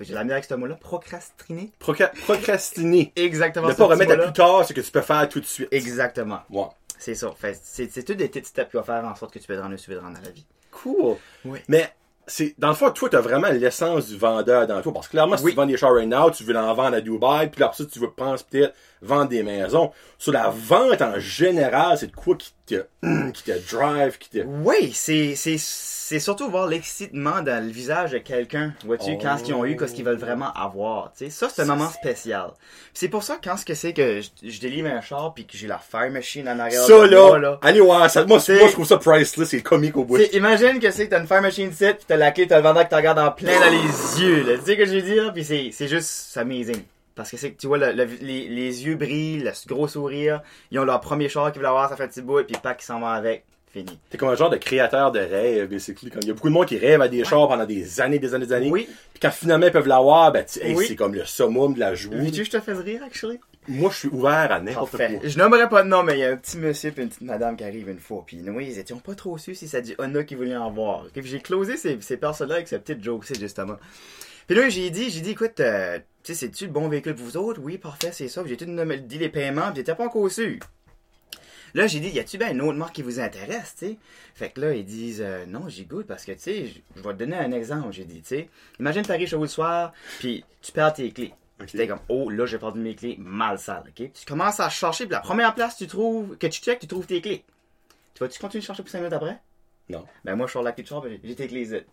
J'ai la avec ce mot-là, procrastiner. Proca- procrastiner. Exactement. Ne pas remettre à plus tard ce que tu peux faire tout de suite. Exactement. Ouais. C'est ça. C'est, c'est tout des petites steps qui vont faire en sorte que tu peux te rendre te rendre dans la vie. Cool. Oui. Mais, c'est, dans le fond, toi, t'as vraiment l'essence du vendeur dans toi. Parce que clairement, si Oui. tu vends des chars right now, tu veux en vendre à Dubaï, puis après ça, tu veux penser peut-être vendre des maisons. Sur la vente en général, c'est de quoi qui te, qui te drive, qui te. Oui, c'est, c'est, c'est surtout voir l'excitement dans le visage de quelqu'un, vois-tu, Oh. quand ce qu'ils ont eu, qu'est-ce qu'ils veulent vraiment avoir, tu sais. Ça, c'est un moment spécial. C'est pour ça, quand ce que c'est que je, je délivre un char puis que j'ai la fire machine en arrière Ça, moi, là, allez voir ça. Moi, moi, je trouve ça priceless, c'est comique au bout. Imagine que c'est que t'as une fire machine set, t'as la clé, t'as le vendeur qui te regarde en plein dans les yeux, là. Tu sais ce que je veux dire? Pis c'est, c'est juste amazing. Parce que c'est que tu vois, le- le- les, les yeux brillent, le gros sourire, ils ont leur premier char qu'ils veulent avoir, ça fait un petit bout, puis pas qui s'en va avec, fini. T'es comme un genre de créateur de rêve, basically. Comme il y a beaucoup de monde qui rêve à des chars pendant des années, des années, des années. Oui. Puis quand finalement ils peuvent l'avoir, ben, tu- hey, Oui. c'est comme le summum de la joie. Veux-tu que je te fasse rire, actually? Moi, je suis ouvert à n'importe quoi. Je nommerai pas de nom, mais il y a un petit monsieur et une petite madame qui arrivent une fois. Puis nous, ils étaient pas trop sûrs si ça dit Honda qui voulait en voir. J'ai closé ces, ces personnes-là avec cette petite joke, c'est justement. Puis là, j'ai dit, j'ai dit, écoute, euh, tu sais, c'est-tu le bon véhicule pour vous autres? Oui, parfait, c'est ça. J'ai tout nommé- dit les paiements, puis j'étais pas encore sûr. Là, j'ai dit, y a-tu bien une autre marque qui vous intéresse, tu sais? Fait que là, ils disent, euh, non, j'y goûte parce que, tu sais, je- je vais te donner un exemple, j'ai dit, tu sais. Imagine, t'arrives chez vous le soir, puis tu perds tes clés. Ok. Puis t'es comme, oh, là, j'ai perdu mes clés, mal sale, ok? Tu commences à chercher, puis la première place tu trouves, que tu checkes, tu trouves tes clés. Tu vas-tu continuer de chercher pour 5 minutes après? Non. Ben, moi, je sors la clé de char, j'ai tes clés.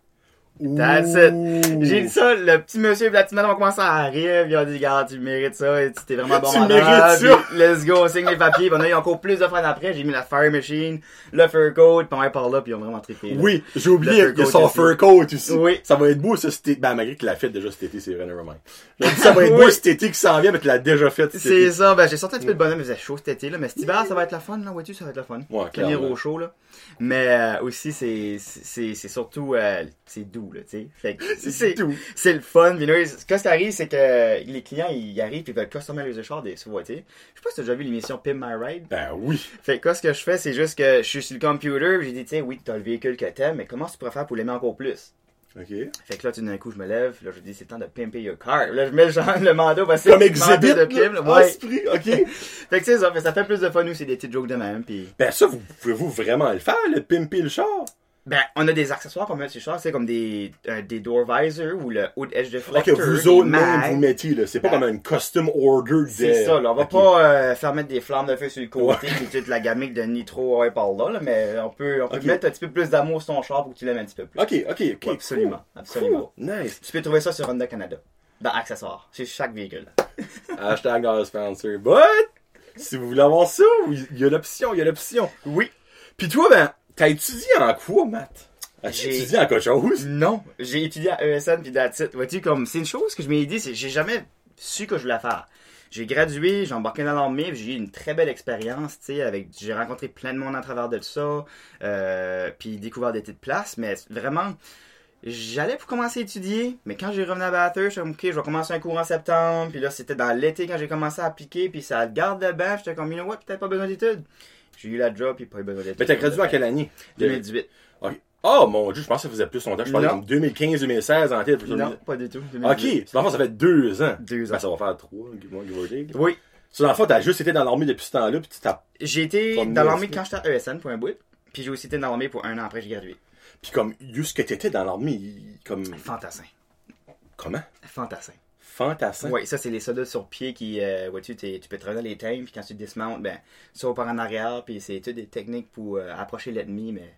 That's it. J'ai dit ça, le petit monsieur et la petite madame ont commencé à puis ils ont dit, regarde, tu mérites ça, et tu t'es vraiment bon Tu mérites puis ça. let's go, on signe les papiers, puis on a eu encore plus de fun après, j'ai mis la fire machine, le fur coat, puis on est par là, puis ils ont vraiment trippé. là. Oui, j'ai oublié, il y a son fur coat aussi. Oui. Ça va être beau, ça, été. Ben, malgré qu'il l'a fait déjà cet été, c'est vrai, nevermind. J'ai dit, ça va être beau cet été qui s'en vient, mais tu l'as déjà fait cet C'est ça, ben j'ai sorti un petit peu de bonhomme, il faisait chaud cet été, là, mais cet hiver, ça va être la fun, là, vois-tu, ça va être la fun. Ouais, clairement. au chaud, là. Mais euh, aussi, c'est c'est c'est surtout, euh, c'est doux, là, tu sais. Fait que C'est tout. c'est le fun. Puis ce qui arrive, c'est que les clients, ils arrivent et ils veulent customiser le char des sous. Je sais pas si t'as déjà vu l'émission Pimp My Ride. Ben oui. Fait que quoi, ce que je fais, c'est juste que je suis sur le computer, puis j'ai dit, tu sais, oui, t'as le véhicule que t'aimes, mais comment tu pourrais faire pour l'aimer encore plus? OK. Fait que là, tout d'un coup, je me lève, là, je dis, c'est le temps de pimper your car. Là, je mets le, genre, le mandat, parce que Comme c'est exhibit, de pimp, là, ouais. esprit, OK. Fait que c'est ça, fait, ça fait plus de fun aussi, des petites jokes de même, puis... Ben ça, vous pouvez-vous vraiment le faire, le pimper le char? Ben, on a des accessoires qu'on met sur le char, c'est comme des, euh, des door visors ou le hood edge Ok, deflector. vous des autres même vous mettiez, là. C'est pas Ben, comme une custom order de... C'est ça, là. On va Ok. pas euh, faire mettre des flammes de feu sur le côté puis toute la gamique de nitro ouais, par là, là, mais on peut, on peut Ok. mettre un petit peu plus d'amour sur ton char pour que tu l'aimes un petit peu plus. Ok, ok, ok. Ouais, absolument, cool. absolument. Cool. Nice. Tu peux trouver ça sur Honda Canada. Dans accessoires. C'est chaque véhicule. Hashtag not sponsor. But, si vous voulez avoir ça, il y a l'option, il y a l'option. Oui. Puis toi, ben, t'as étudié en quoi, Matt? As-tu J'ai- étudié en quelque chose? Non. J'ai étudié à ESN puis it. Vois-tu, comme, c'est une chose que je m'ai dit, c'est j'ai jamais su que je voulais faire. J'ai gradué, j'ai embarqué dans l'armée, j'ai eu une très belle expérience, tu sais, avec, j'ai rencontré plein de monde à travers de ça, euh, puis découvert des petites places, mais vraiment, j'allais pour commencer à étudier, mais quand j'ai revenu à Bathurst, je suis comme, ok, je vais commencer un cours en septembre, puis là, c'était dans l'été quand j'ai commencé à appliquer, puis ça garde le banc, j'étais comme, you know what, peut-être pas besoin d'études. J'ai eu la job, puis pas eu besoin d'études. Mais t'as gradué en quelle année? 2018. Ok. Oh mon dieu, je pense que ça faisait plus longtemps. Je parlais Non. comme 2015-2016 en tête. Non, pas du tout. Ok, 2018. dans le fond, ça fait deux ans. Deux Ben, ans. ça va faire trois, give or- give or take. Oui, So, dans le fond, t'as juste été dans l'armée depuis ce temps-là, puis tu t'as. J'ai été dans l'armée quand j'étais à ESN pour un bout. Puis j'ai aussi été dans l'armée pour un an après j'ai gradué. Puis comme, juste que t'étais dans l'armée, comme. Fantassin. Comment? Fantassin. Fantassin. Oui, ça c'est les soldats sur pied qui, euh, vois-tu, t'es- tu peux revenir les thèmes, puis quand tu dismountes, ben, tu par en arrière, puis c'est toutes des techniques pour euh, approcher l'ennemi, mais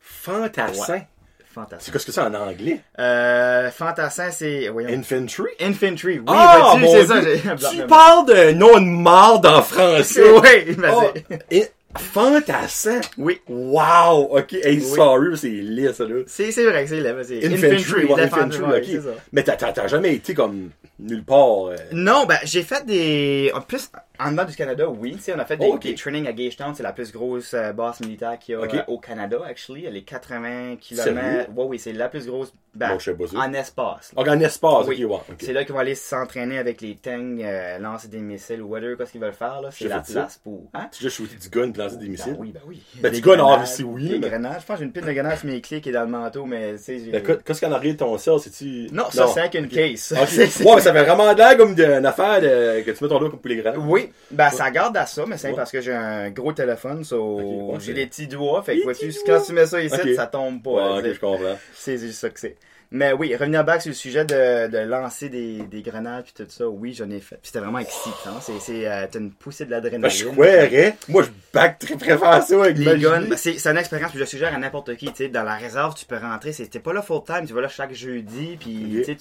Fantassin. Ouais. C'est fantassin. qu'est-ce que c'est en anglais? Euh, fantassin, c'est, Infantry? infantry. Oui, Ah, mon ça. J'ai- Tu parles d'un nom de marde en français. Oui, Oh, vas-y. in- Fantassin! Oui. Wow! Ok, hey, sorry, c'est laid, ça, là. C'est, c'est vrai que c'est là. C'est Infantry, ouais, infantry, ouais, ok. c'est ça. Mais t'as, t'as, t'as jamais été comme nulle part. euh, Non, ben, j'ai fait des. En plus, en dedans du Canada, oui. On a fait des, Oh, des trainings à Gagetown. C'est la plus grosse euh, base militaire qu'il y a euh, au Canada, actually. Elle est 80 km. Ouais, oui, c'est la plus grosse. Ben, Bon, en espace. en espace, Oui. ouais. C'est là qu'ils vont aller s'entraîner avec les tanks, euh, lancer des missiles ou whatever, qu'est-ce qu'ils veulent faire, là. C'est la ça. place pour. Hein? Tu as shooté du gun, lancé des missiles. Ben oui, ben oui. Ben, du gun, grenades, obviously, oui, Des mais- grenades. Je pense que j'ai une pile de grenades sur mes clés qui est dans le manteau, mais tu sais. j'ai- Ben, qu'est- qu'est-ce qu'en arrière de ton ciel, c'est-tu. Non, ça, c'est avec une case. Ouais, mais ça fait vraiment de l'air comme d'une affaire que tu mets ton doigt comme pour les grands. Oui, ben ça garde à ça, mais c'est Ouais. parce que j'ai un gros téléphone, so ouais, j'ai des petits doigts, fait que vois-tu, quand tu mets ça ici, ça tombe pas. Ouais, ok, c'est- je comprends. c'est juste ça que c'est. Mais oui, revenir back sur le sujet de, de lancer des, des grenades puis tout ça, oui, j'en ai fait. Puis c'était vraiment excitant, c'est, c'est, euh, t'as une poussée de l'adrénaline. Ben, je croirais. Moi, je back très préfère ça avec Les guns, ben, c'est, c'est une expérience que je suggère à n'importe qui, tu sais, dans la réserve, tu peux rentrer, t'es pas là full time, tu vas là chaque jeudi, puis tu sais,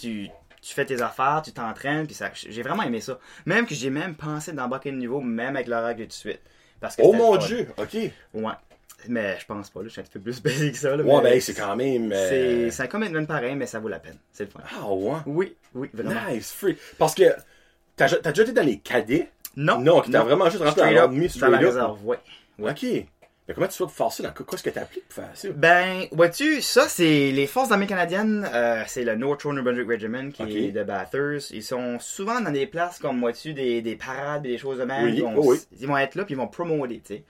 tu, fais tes affaires, tu t'entraînes, puis ça, j'ai vraiment aimé ça. Même que j'ai même pensé d'embarquer le niveau, même avec l'horaire que tout de suite. Parce que Oh mon dieu, ok. Ouais. Mais je pense pas, là, je suis un petit peu plus basique que ça, là. Ouais, mais ben, c'est quand même. euh, C'est, un commitment pareil, mais ça vaut la peine. C'est le fun. Ah, ouais? Oui, oui, vraiment. Nice, free. Parce que. T'as déjà été dans les cadets? Non. Non, qui t'a vraiment juste rentré dans l'armée, la réserve, ouais. Ouais. Ok. Mais comment tu fais pour faire ça? Qu'est-ce que t'as appris pour faire ça? Ben, vois-tu, ça, c'est les forces armées canadiennes, euh, c'est le North Shore New Brunswick Regiment qui est de Bathurst. Ils sont souvent dans des places comme, vois-tu, des, des parades et des choses de même. Oui, ils, vont, oh oui. ils vont être là, puis ils vont promoter, tu sais.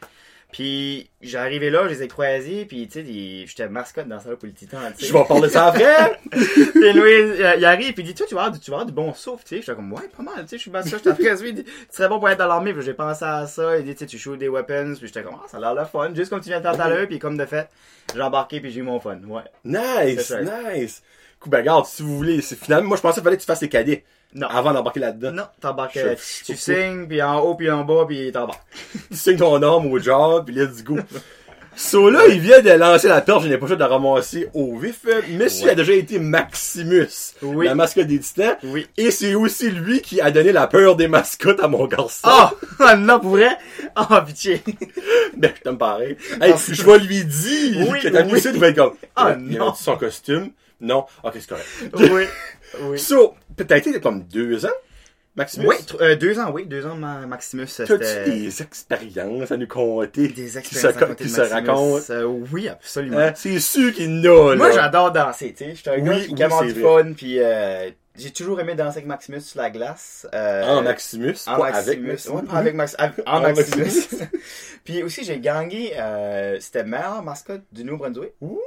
Puis, j'arrivais là, je les ai croisés, puis tu sais, j'étais mascotte dans ça pour le titan, tu sais. Je vais en parler de ça après! Puis Louis, euh, il arrive, puis il dit, toi, tu vas avoir, du- tu vas avoir du bon souffle, tu sais. J'étais comme, ouais, pas mal, tu sais, je suis mascotte, je t'apprécie. Il dit, tu serais bon pour être dans l'armée, puis j'ai pensé à ça. Il dit, tu sais, tu des weapons, puis j'étais comme, ah, ça a l'air le fun, juste comme tu viens de faire tout à l'heure, puis comme de fait, j'ai embarqué, puis j'ai eu mon fun, ouais. Nice, nice. Coup, ben, regarde, si vous voulez, c'est finalement, moi, je pensais qu'il fallait que tu fasses les cadets. Non. Avant d'embarquer là-dedans. Non, t'embarques, tu signes, puis en haut, puis en bas, puis t'embarques. Tu signes ton nom au job, pis let's go. So là, il vient de lancer la perche, je n'ai pas choix de la ramasser au vif. Monsieur Ouais. a déjà été Maximus, Oui. la mascotte des titans. Oui. Et c'est aussi lui qui a donné la peur des mascottes à mon garçon. Ah! Ah, non, pour vrai? Ah, pitié. Ben, je t'aime pareil. Hey, je vais lui dire Oui, que ta oui. musique va être comme. Ah, il non. son costume. Non? Ok, c'est correct. oui. Oui. So, t'as été comme deux ans, Maximus? Oui, euh, deux ans, oui, deux ans, ma- Maximus. T'as-tu C'était des expériences à nous conter? des qui se, expériences à côté qui de se racontent? Euh, oui, absolument. Hein? C'est sûr qu'il n'a, là. Moi, j'adore danser, tu sais. Je suis un Oui, gars oui, qui c'est du fun, puis euh, j'ai toujours aimé danser avec Maximus sur la glace. Euh, En Maximus, en pas Maximus. avec Maximus. Ouais, pas avec Max- avec- en Maximus. Maximus. puis aussi, j'ai gagné, euh, c'était meilleur mascotte du Nouveau-Brunswick. Oui,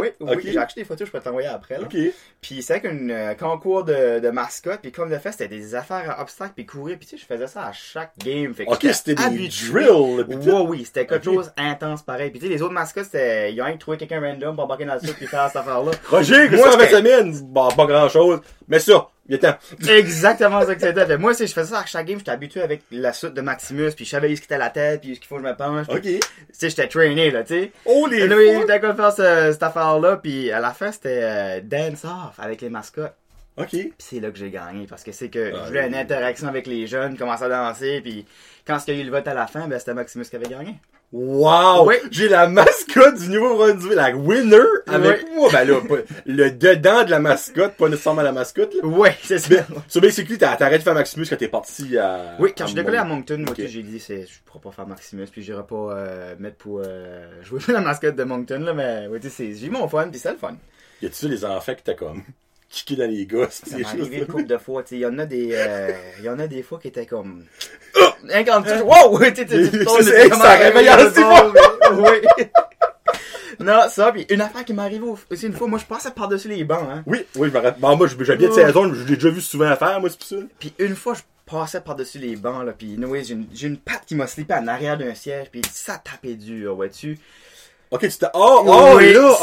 oui. Ok. J'ai acheté des photos, je peux t'envoyer après, là. Ok. Puis c'est avec un euh, concours de, de mascotte, puis comme de fait, c'était des affaires à obstacles, puis courir, puis tu sais, je faisais ça à chaque game. Fait que Ok, c'était des habitué. drills. Ouais, oui, c'était quelque chose intense pareil. Puis tu sais, les autres mascottes, c'était, ils ont rien que trouvé quelqu'un random pour embarquer dans le truc puis faire cette affaire-là. Roger, que ça j'étais- semaine? Bon, pas grand chose. Mais ça, temps. Exactement ça que c'était. Fait, moi, si je faisais ça à chaque game, j'étais habitué avec la suite de Maximus, puis je savais ce qui était à la tête, puis ce qu'il faut que je me penche. Ok. Tu sais, j'étais trainé, là, tu sais. Oh, les oui, j'étais comme faire ce- cette affaire-là, puis à la fin, c'était euh, dance off avec les mascottes. Ok. Puis c'est là que j'ai gagné, parce que c'est que Ah, je voulais oui. une interaction avec les jeunes, commencer à danser, puis quand il y a eu le vote à la fin, ben c'était Maximus qui avait gagné. Wow! Oui. J'ai la mascotte du Nouveau-Brunswick, la winner, avec moi. Ben là, le dedans de la mascotte, pas nécessairement la mascotte, là. Ouais, c'est ça. So basically, arrêté de faire Maximus quand t'es parti à... Oui, quand je suis décollé à Moncton, moi, Ok. tu sais, j'ai dit, c'est, je pourrais pas faire Maximus, puis j'irai pas euh, mettre pour euh, jouer la mascotte de Moncton, là, mais ouais, tu sais, c'est- j'ai eu mon fun, puis c'est le fun. Y a-tu les enfants qui t'as comme kické dans les gosses? Ça m'est arrivé une couple de fois, il y en a des, euh, y en a des fois qui étaient comme, quand tu, wow, Ça, à réveille aussi Oui. Non, ça, puis une affaire qui m'est arrivée aussi une fois, moi, je passais par-dessus les bancs, hein. Oui, oui, je me rappelle. Moi, j'habite de saison, je l'ai déjà vu souvent à faire, moi, c'est pour ça. Puis une fois, je passais par-dessus les bancs, là, puis Noé, j'ai une, patte qui m'a slippé en arrière d'un siège, puis ça tapait dur, vois-tu? Ok, tu t'es... Oh, oh, oui, là!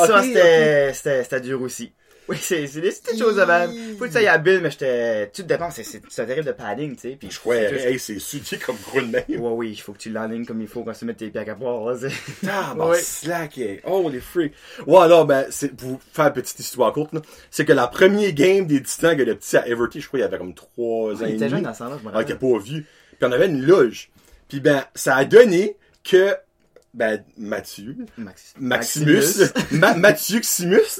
ça, c'était dur aussi. Oui, c'est, c'est des petites choses de même. Faut que ça aille à Bill, mais j'étais, tout dépend, c'est, c'est, c'est un terrible de padding, tu sais, puis ok. Ouais, c'est juste- hey, c'est suivi comme gros de même. Ouais, oui, il faut que tu l'enlignes comme il faut quand tu mets tes pieds à capot, là, c'est... Ah, bah, Ouais. slack, eh. Oh, les freaks. Ouais, alors, ben, c'est, pour vous faire une petite histoire courte, là, c'est que la première game des Titans que le petit à Everty, je crois, il avait comme 3 ans Il était jeune dans ce temps-là, je me Ah, rappelle. pas vieux. Puis on avait une loge. Puis ben, ça a donné que ben, Mathieu, Max- Maximus, Ma- Mathieu Ximus,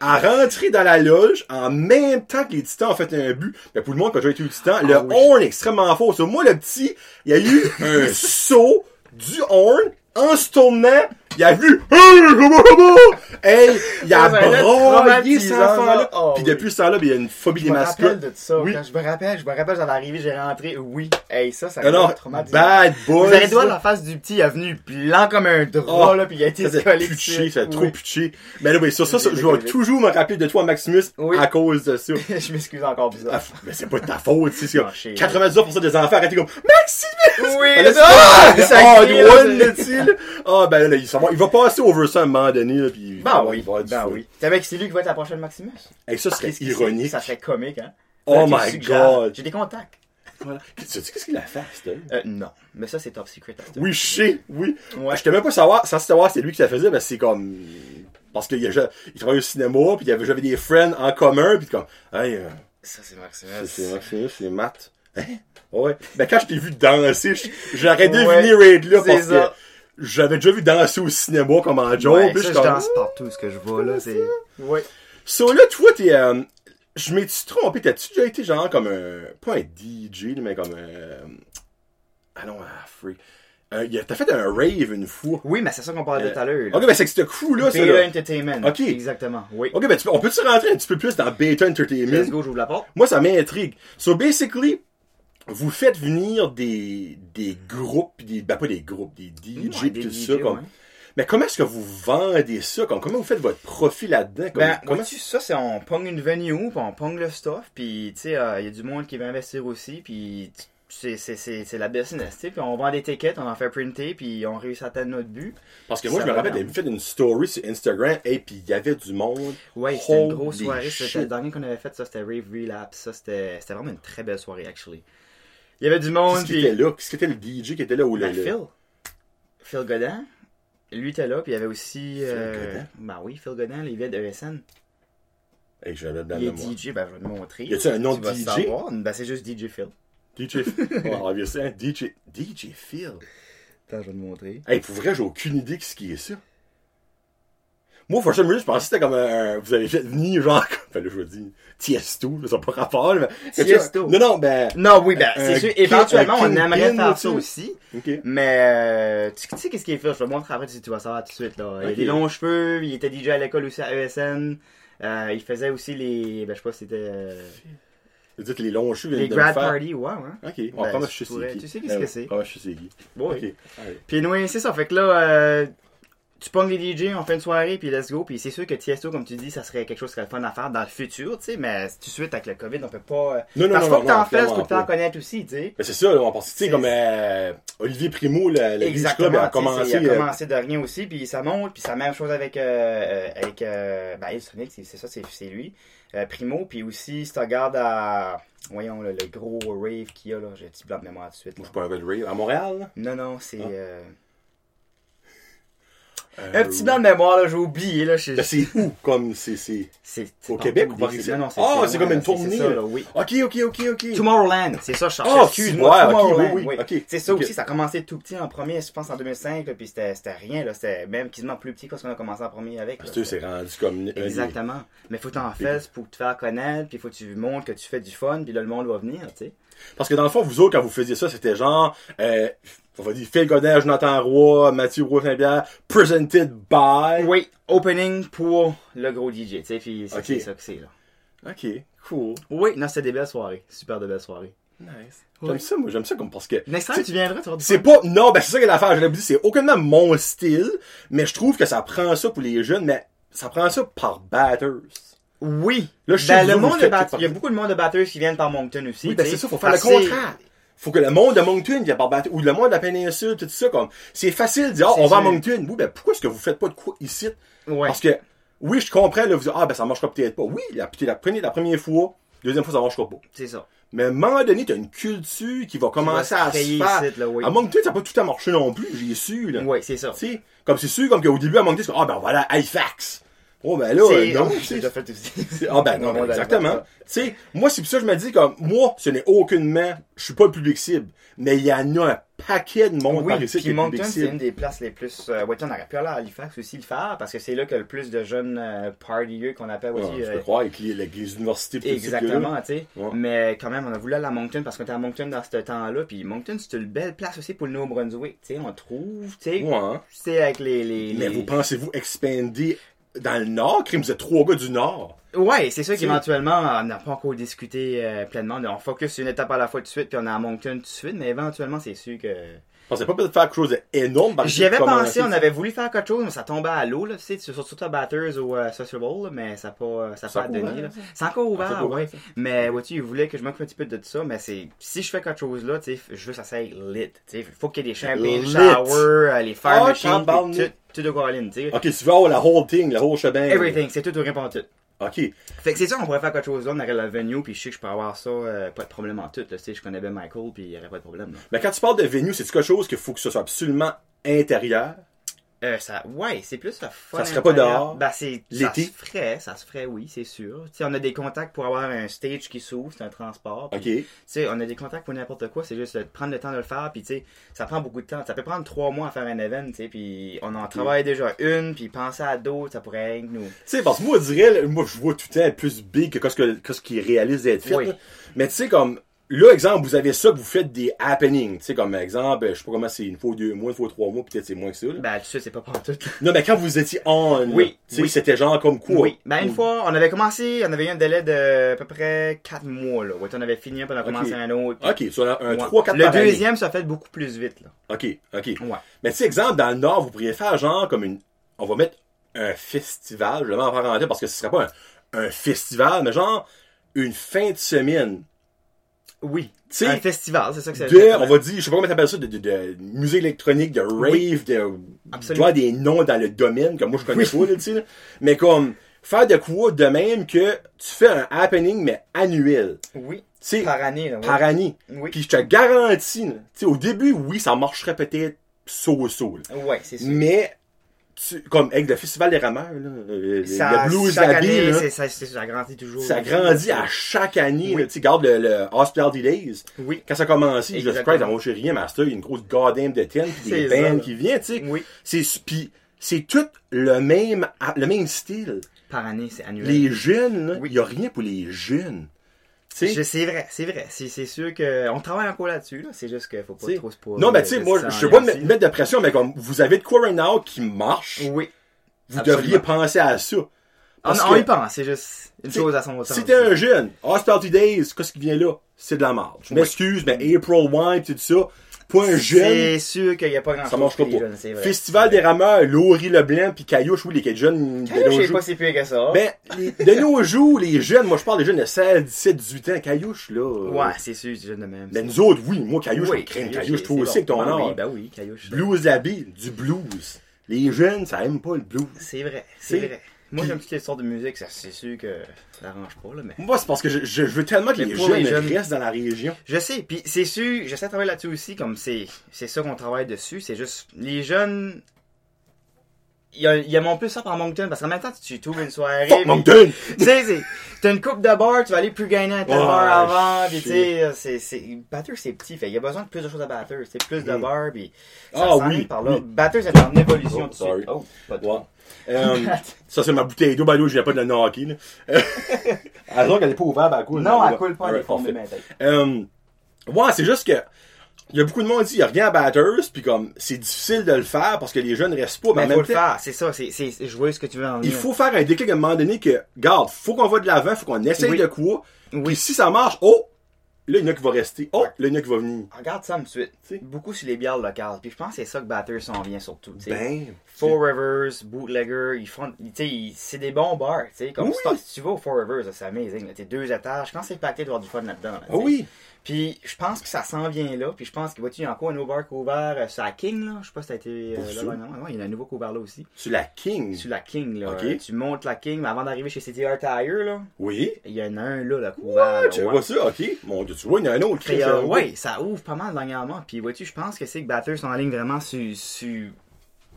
a rentré dans la loge en même temps que les titans ont fait un but. Ben, pour le monde, quand j'ai été au titan, le Ah oui. horn est extrêmement fort. Sur moi, le petit, il y a eu un saut du horn en se tournant. Il a vu, hey, comment, comment? Hey, il a cet traumatisant, enfant-là. Puis oui. depuis ce temps-là, ben, il y a une phobie Je des me rappelle mascottes. de ça. Oui. Quand je me rappelle, je me rappelle, j'avais arrivé, j'ai rentré. Oui. Hey, ça, ça m'a traumatisé. bad boy. Vous avez droit la face du petit, il est venu blanc comme un drap, Oh, là, puis il a été Ça collé ça fait trop Oui. pitché. Mais là, ben, sur ça, je vais toujours me rappeler de toi, Maximus, Oui. à cause de ça. je m'excuse encore pour Ah, ça. mais c'est pas de ta faute, tu sais, c'est Non, comme chez- 99% des enfants arrêtent comme Maximus! Oui, là, ah, ça ah, one, tu. Ah, ben là, il, ça va- il va passer over ça à un moment donné, là, puis Ben oui, ben oui. T'avais que c'est lui qui va être la prochaine Maximus? Hey, ça serait ironique. Ça serait comique, hein? Oh my. God. J'ai des contacts. Voilà. Qu'est-ce qu'est-ce qu'il a fait, ça? Euh, non. Mais ça, c'est top secret. à cette Oui, je sais, oui. Ouais. Je te même pas savoir, sans savoir c'est lui qui la faisait, mais c'est comme, parce qu'il il travaillait au cinéma, puis il avait, j'avais des friends en commun, puis comme, hey, euh, Ça, c'est Maximus. c'est, Maximus, c'est Matt. Hein? Ouais. Ben, quand je t'ai vu danser, j'aurais deviné Ouais, Raid là, parce que. J'avais déjà vu danser au cinéma comme en Joe, Ouais, puis ça, je je suis comme, danse partout, ce que je vois, là, c'est... Ouais. So là, toi, t'es, euh, je m'étais trompé, t'as-tu déjà été genre comme un, pas un DJ, mais comme un, ah non, ah, free. Euh, a- t'as fait un rave une fois. Oui, mais c'est ça qu'on parlait Euh, tout à l'heure, là. Ok, ben c'est que ce crew-là, ça, Beta là. Entertainment. Ok. Exactement, oui. Ok, ben tu peux- on peut-tu rentrer un petit peu plus dans Beta Let's Entertainment? go, j'ouvre la porte. Moi, ça m'intrigue. So, basically, vous faites venir des, des groupes, des, ben pas des groupes, des DJ, Ouais, des tout DJ, ça, comme. ouais. Mais comment est-ce que vous vendez ça? Comme, comment vous faites votre profit là-dedans? Comme- Ben, comment... vois-tu, ça, c'est on pogne une venue, puis on pogne le stuff, puis tu sais, il y a du monde qui veut investir aussi, puis c'est la business, tu puis on vend des tickets, on en fait printer, puis on réussit à atteindre notre but. Parce que moi, ça je me rappelle, j'avais fait une story sur Instagram, et puis il y avait du monde. Ouais, c'était une grosse soirée, c'était le dernier qu'on avait fait, ça, c'était Rave Relapse, ça, c'était c'était vraiment une très belle soirée, actually. Il y avait du monde, qui était là? Qu'est-ce qui était le DJ qui était là? Ou le, Ben, le- Phil. Phil Godin. Lui était là, puis il y avait aussi... Phil euh, Godin? Ben oui, Phil Godin, il vient de ESN. Hey, j'avais dans Il le est. DJ, ben je vais te montrer. Y a-tu un nom de DJ? savoir. Ben c'est juste DJ Phil. DJ Phil. Oh, obviously, hein, DJ, DJ Phil. Attends, je vais te montrer. Hey, pour vrai, j'ai aucune idée de ce qui est ça. Moi, for some reason, je pensais que c'était comme un, vous avez fait venir genre, enfin là, je vous dis, Tiesto, ça n'a pas rapport, mais. Tiesto. Non, non, ben. Non, oui, ben, c'est sûr. Éventuellement, on aimerait faire ça aussi. Ok. Mais, euh, tu sais qu'est-ce qu'il est fait? Je vais te montrer après, tu tu vas savoir tout de suite, là. Il a des longs cheveux, il était DJ à l'école aussi à ESN. Euh, il faisait aussi les, ben, je sais pas si c'était, Vous dites les longs cheveux les grad party, ouais, ouais. Ok. Ben, comment tu je sais qui? tu sais qu'est-ce Ben que oui, c'est. Comment je sais qui? Bon, Ok. Puis oui, c'est ça. Fait que là, euh, tu pognes les DJ en fin de soirée, puis let's go. Puis c'est sûr que Tiesto, comme tu dis, ça serait quelque chose qui serait le fun à faire dans le futur, tu sais. Mais tout de suite, avec le COVID, on peut pas... euh, Non, non, Parce non, qu'il faut que t'en fasses, que t'en connaître aussi, tu sais. Ben, c'est ça, là, on pense, tu sais, comme, euh, Olivier Primo, le, le Exactement. Club, a commencé, il a euh, commencé de rien aussi, puis ça monte, puis c'est la même chose avec, euh, avec ben, Illustronic, c'est c'est ça, c'est lui. Primo, puis aussi, si tu regardes à, voyons, là, le gros rave qu'il y a, là, j'ai un petit blanc de mémoire tout de suite. moi, je là. suis pas un Red Rave. À Montréal, là? Non, non, c'est... Ah. Euh, un petit blanc de mémoire, là, j'ai oublié, là. Ben, c'est où, comme, c'est, Au Québec ou non, Ah, c'est comme une tournée. Ok, ok, ok, ok. Tomorrowland, c'est ça, je. Ah, Excuse-moi, Tomorrowland. oui. C'est ça aussi, ça a commencé tout petit en premier, je pense en 2005, là, puis c'était rien, là, c'était même quasiment plus petit que ce qu'on a commencé en premier avec. Parce que c'est rendu comme... Exactement. Mais faut t'en faire pour te faire connaître, puis faut que tu montres que tu fais du fun, puis là, le monde va venir, tu sais. Parce que dans le fond, vous autres, quand vous faisiez ça, c'était genre, euh, on va dire Phil Godin, Jonathan Roy, Mathieu Roy Saint-Pierre, presented by. Oui, opening pour le gros DJ, tu sais, puis c'est Ok. c'est ça que c'est, là. Ok, cool. Oui, non, c'était des belles soirées. Super de belles soirées. Nice. J'aime ça, moi, j'aime ça comme parce que. Next time, c'est- tu viendras, tu vas C'est pas, non, ben c'est ça que l'affaire, je l'ai dit, c'est aucunement mon style, mais je trouve que ça prend ça pour les jeunes, mais ça prend ça par batters. Oui. Là, je Ben, le monde de tout il y a beaucoup de monde de batteurs qui viennent par Moncton aussi. Oui, ben c'est ça, faut faire le contraire. Faut que le monde de Moncton vienne par ou le monde de la péninsule, tout ça, comme, c'est facile de dire, ah, C'est on va à. Moncton. Oui, ben pourquoi est-ce que vous faites pas de quoi ici? Ouais. Parce que, oui, je comprends, là, vous dites, ah, ben, ça marchera peut-être pas. Oui, la, la, première, la première fois, deuxième fois, ça marchera pas. C'est ça. Mais à un moment donné, t'as une culture qui va commencer à se faire. ici, là, oui. À Moncton, ça n'a pas tout à marché non plus, j'ai su, là. Oui, c'est ça. Tu sais, comme c'est sûr, comme qu'au début, à Moncton, c'est ah, ben, voilà, Halifax. Oh, ben là, C'est- euh, non. j'ai déjà fait aussi. c'est- Ah ben non, ben, exactement. Tu sais, moi c'est pour ça que je me dis comme moi, ce n'est aucunement, je suis pas le public cible, mais il y en a un paquet de monde par Oui, ici qui est Moncton, public c'est cible. une des places les plus. Euh, ouais, on aurait pu aller à Halifax aussi le faire parce que c'est là que le plus de jeunes euh, partiers qu'on appelle Ouais, aussi. je euh, peux croire avec les, les- universités ça, Exactement, tu sais. Ouais. Mais quand même, on a voulu aller à Moncton parce qu'on était à Moncton dans ce temps-là. Puis Moncton, c'est une belle place aussi pour le Nouveau-Brunswick. Tu sais, on trouve, tu sais. Ouais, hein. Avec les. les, Mais les- vous pensez-vous expander dans le Nord? Crime, êtes trois gars du Nord. Ouais, c'est sûr qu'éventuellement, on n'a pas encore discuté euh, pleinement. On focus sur une étape à la fois tout de suite, puis on est à Moncton tout de suite. Mais éventuellement, c'est sûr que. Pensez pas peut-être faire quelque chose d'énorme J'y avais pensé, on avait voulu faire quelque chose, mais ça tombait à l'eau, là, tu sais, surtout à Batters ou euh, Social Bowl, mais ça n'a pas, ça a C'est pas encore donné, là. ça? C'est encore ouvert, pas ouais. ça? Mais, vois-tu, il voulait que je m'occupe un petit peu de ça, mais c'est, si je fais quelque chose là, tu sais, je veux que ça soit lit, tu sais, faut qu'il y ait des champagne Lit. shower, euh, les fire Ah, machines, tout, de quoi tu sais. Ok, tu veux avoir la whole thing, la whole shebang. Everything, c'est tout ou rien pour tout. Ok. Fait que c'est ça, on pourrait faire quelque chose là, on aurait le venue, puis je sais que je peux avoir ça, euh, pas de problème en tout, là, tu sais, je connais bien Michael, puis il y aurait pas de problème, là. Mais quand tu parles de venue, c'est quelque chose qu'il faut que ce soit absolument intérieur? Euh, ça, ouais, c'est plus le fun. Ça serait pas dehors? Ben, c'est, ça se ferait, ça se ferait, oui, c'est sûr. Tu sais, on a des contacts pour avoir un stage qui s'ouvre, c'est un transport. puis, Ok. Tu sais, on a des contacts pour n'importe quoi, c'est juste de prendre le temps de le faire, puis tu sais, ça prend beaucoup de temps. Ça peut prendre trois mois à faire un event, tu sais, puis on en travaille déjà une, puis penser à d'autres, ça pourrait être nous. Tu sais, parce que moi, je dirais, moi, je vois tout le temps plus big que ce que, que ce qui réalise d'être fait. Oui. Mais tu sais, comme, là, exemple, vous avez ça, que vous faites des happenings. Tu sais, comme exemple, je sais pas comment c'est, une fois deux mois, une fois trois mois, peut-être c'est moins que ça. là. Ben, ça, c'est pas pour tout. Non, mais quand vous étiez on, Oui, sais, oui. c'était genre comme quoi? Oui. Ben, une fois, on avait commencé, on avait eu un délai de à peu près quatre mois, là. Ouais, on avait fini puis on a commencé un autre. puis- Ok, sur un, un Ouais. 3-4 Le par année. deuxième, ça fait beaucoup plus vite, là. Ok, ok. Ouais. Mais tu sais, exemple, dans le Nord, vous pourriez faire genre comme une. On va mettre un festival, je vais en parenthèse parce que ce serait pas un, un festival, mais genre une fin de semaine. Oui. Tu sais, un festival, c'est ça que c'est. de, on va dire, je sais pas comment t'appelles ça, de, de, de musique électronique, de rave, Oui. de. Absolument. des noms dans le domaine, comme moi je connais pas, là, tu sais. Mais comme, faire de quoi de même que tu fais un happening, mais annuel. Oui. Tu sais, Par année, là. ouais. par année. Oui. Puis je te garantis, là, tu sais, au début, oui, ça marcherait peut-être so-so. Ouais, c'est sûr. Mais, tu, comme avec le Festival des rameurs, là, le, Ça, le c'est- ça, ça grandit toujours. ça grandit à chaque année. Oui. là. Tu sais, regarde le, le Hospitality Days. Oui. Quand ça a commencé, je Exactement. Christ, on chez rien, Master, il y a une grosse goddamn de tent, puis des bands qui viennent, tu sais. Oui. C'est, puis c'est tout le même, le même style. Par année, c'est annuel. Les jeunes, il Oui. y a rien pour les jeunes. C'est vrai, c'est vrai. C'est sûr que on travaille encore là-dessus. Là. C'est juste qu'il faut pas T'sais, trop se poser. non, mais tu sais, moi, je sais pas aussi. me mettre de pression, mais comme vous avez de quoi right now qui marche, Oui. vous absolument. devriez penser à ça. On, Parce on que- y pense. C'est juste une chose à son temps. Si t'es un jeune, Hospitality Days, qu'est-ce qui vient là? C'est de la merde. Je m'excuse, mais April Wine, tout ça, un jeune, C'est sûr qu'il n'y a pas grand chose. ça les pas. jeunes, c'est vrai. Festival des rameurs, Laurie Leblanc, puis Caillouche, oui, les jeunes Caillouche, je sais pas si pire que ça. Ben, de nos jours, les jeunes, moi je parle des jeunes de 16, 17, 18 ans, Caillouche, là. ouais, c'est sûr, c'est jeune de même. Ben nous autres, oui, moi Caillouche, oui, je crains Caillouche, toi aussi avec ton Ah art. Oui, ben oui, Caillouche. Blues Abbey, du blues. Les jeunes, ça aime pas le blues. C'est vrai, c'est vrai. Moi, j'aime toutes les sortes de musique, ça, c'est sûr que ça arrange pas, là, mais. Moi, c'est parce que je, veux tellement que Mais les jeunes, les jeunes- restent dans la région. Je sais, puis c'est sûr, j'essaie de travailler là-dessus aussi, comme c'est c'est ça qu'on travaille dessus, c'est juste, les jeunes, il y a, il y a mon plus ça par Moncton, parce qu'en même temps, tu trouves une soirée, Fuck Moncton! tu sais, c'est- t'as une coupe de bar, tu vas aller plus gagner à tel Ouais, bar avant, puis tu sais, c'est, c'est, Batters c'est petit, fait il y a besoin de plus de choses à Batters, c'est plus de bar, puis ça Ah oui, par là. oui. Batters est en évolution Oh, dessus. sorry. Oh, pas de. Euh, ça, c'est ma bouteille d'eau. Ben, l'eau, je viens pas de le knocker, là. Alors qu'elle est pas ouverte, ben, elle coule. Non, elle coule pas, elle est fondée, mais Euh, ouais, c'est juste que, il y a beaucoup de monde qui dit, il y a rien à Batters, puis comme, c'est difficile de le faire parce que les jeunes restent pas, mais en Mais faut même le faire, c'est ça, c'est, c'est, je vois ce que tu veux en il venir. faut faire un déclic à un moment donné que, garde, faut qu'on va de l'avant, faut qu'on essaye Oui. de quoi, Oui. puis si ça marche, oh, là, il y en a qui va rester, oh, là, il y en a qui va venir. Regarde ça tout de suite. T'sais. Beaucoup sur les bières locales. Puis je pense que c'est ça que Batters s'en vient surtout. t'sais. Ben, Four Rivers, Bootlegger, ils font, tu sais, ils- c'est des bons bars, tu sais, comme Oui. si, tu vas au Four Rivers, c'est amazing, là, t'es deux étages, quand c'est pacté, tu vas avoir du fun là-dedans, là, oh t'sais. oui, Puis je pense que ça s'en vient là, puis je pense qu'il va y a encore un nouveau bar qui est ouvert euh, sur la King, là, je sais pas si t'as été euh, là, ça. Ouais, il y en a un nouveau qui est ouvert là aussi. sur la King? Sur la King, là, Ok. euh, tu montes la King, mais avant d'arriver chez CTR Tire, là, Oui. il y en a un là, là, qui est ouvert. Ah, là, tu ouais. vois ça, ok. Mon dieu, tu vois, il y en a un autre. Puis, qui euh, ouais, ça ouvre pas mal dernièrement. Puis vois-tu, je pense que c'est que Batters sont en ligne vraiment sur, sur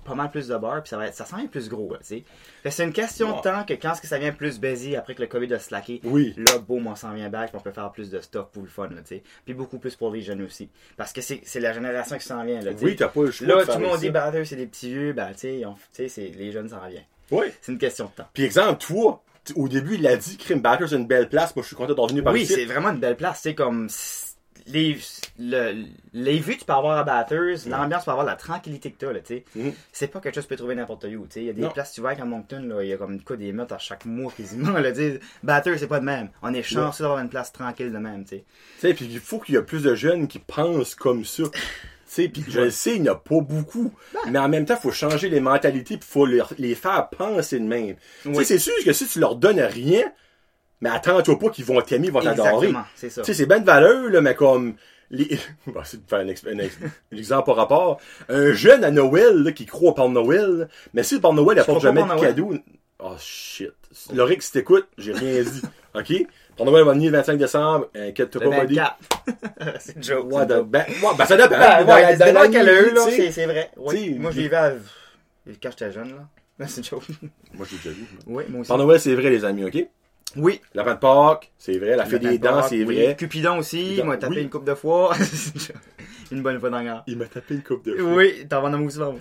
pas mal plus de bars, puis ça va être, ça sent plus gros, tu sais. C'est une question de temps que quand est-ce que ça vient plus busy après que le COVID a slacké, Oui. là, boum, on s'en vient back, puis on peut faire plus de stock pour le fun, là, tu sais. Puis beaucoup plus pour les jeunes aussi. Parce que c'est la génération qui s'en vient, là, tu sais. Oui, t'as pas le choix. Là, de tout le monde dit batteurs, c'est des petits vieux, ben, tu sais, les jeunes s'en reviennent. Oui. C'est une question de temps. Puis exemple, toi, au début, il a dit Crime Batter, c'est une belle place. Moi, je suis content d'en venir par Oui, ici. c'est vraiment une belle place. C'est comme les, le- les vues que tu peux avoir à Batters, l'ambiance, tu peux avoir la tranquillité que tu as, là, tu sais. Mhm. C'est pas quelque chose que tu peux trouver n'importe où, tu sais. Il y a des Non. places, tu vois, à Moncton, là, il y a comme quoi des meutes à chaque mois quasiment, là. Batters, c'est pas de même. On est chanceux d'avoir une place tranquille de même, tu sais. Tu sais, puis il faut qu'il y ait plus de jeunes qui pensent comme ça. Puis je le sais, il n'y en a pas beaucoup. Ben. Mais en même temps, il faut changer les mentalités, il faut leur- les faire penser de même. Tu sais, Oui. c'est sûr que si tu leur donnes rien, mais attends-toi pas qu'ils vont t'aimer, ils vont t'adorer. C'est ça. Tu sais, c'est bien de valeur, là, mais comme... Les... Bon, c'est de faire un, ex- un ex- un exemple par rapport. Un jeune à Noël, là, qui croit au Père Noël, mais si le Père Noël apporte jamais de cadeau... Oh, shit. Loric, si t'écoutes, j'ai rien dit. OK? Père Noël va venir le 25 décembre, inquiète-toi pas, buddy. 24. c'est une joke. C'est de- joke. ben, ouais, ben, ça dépend. Ben, Dans- ouais, dans dépend la quelle nuit, heure, là, c'est c'est vrai. Moi, je il- vivais à... quand j'étais jeune, là. C'est une joke. Moi, je l'ai déjà vu. Oui, moi aussi. Père Noël, c'est vrai, les amis, OK? Oui. La de Pâques, c'est vrai. La fée Le des dents, c'est oui. vrai. Cupidon aussi, il m'a tapé oui. une coupe de fois. une bonne fois dans la gare. Il m'a tapé une coupe de fois. Oui, t'en vas en avoir souvent.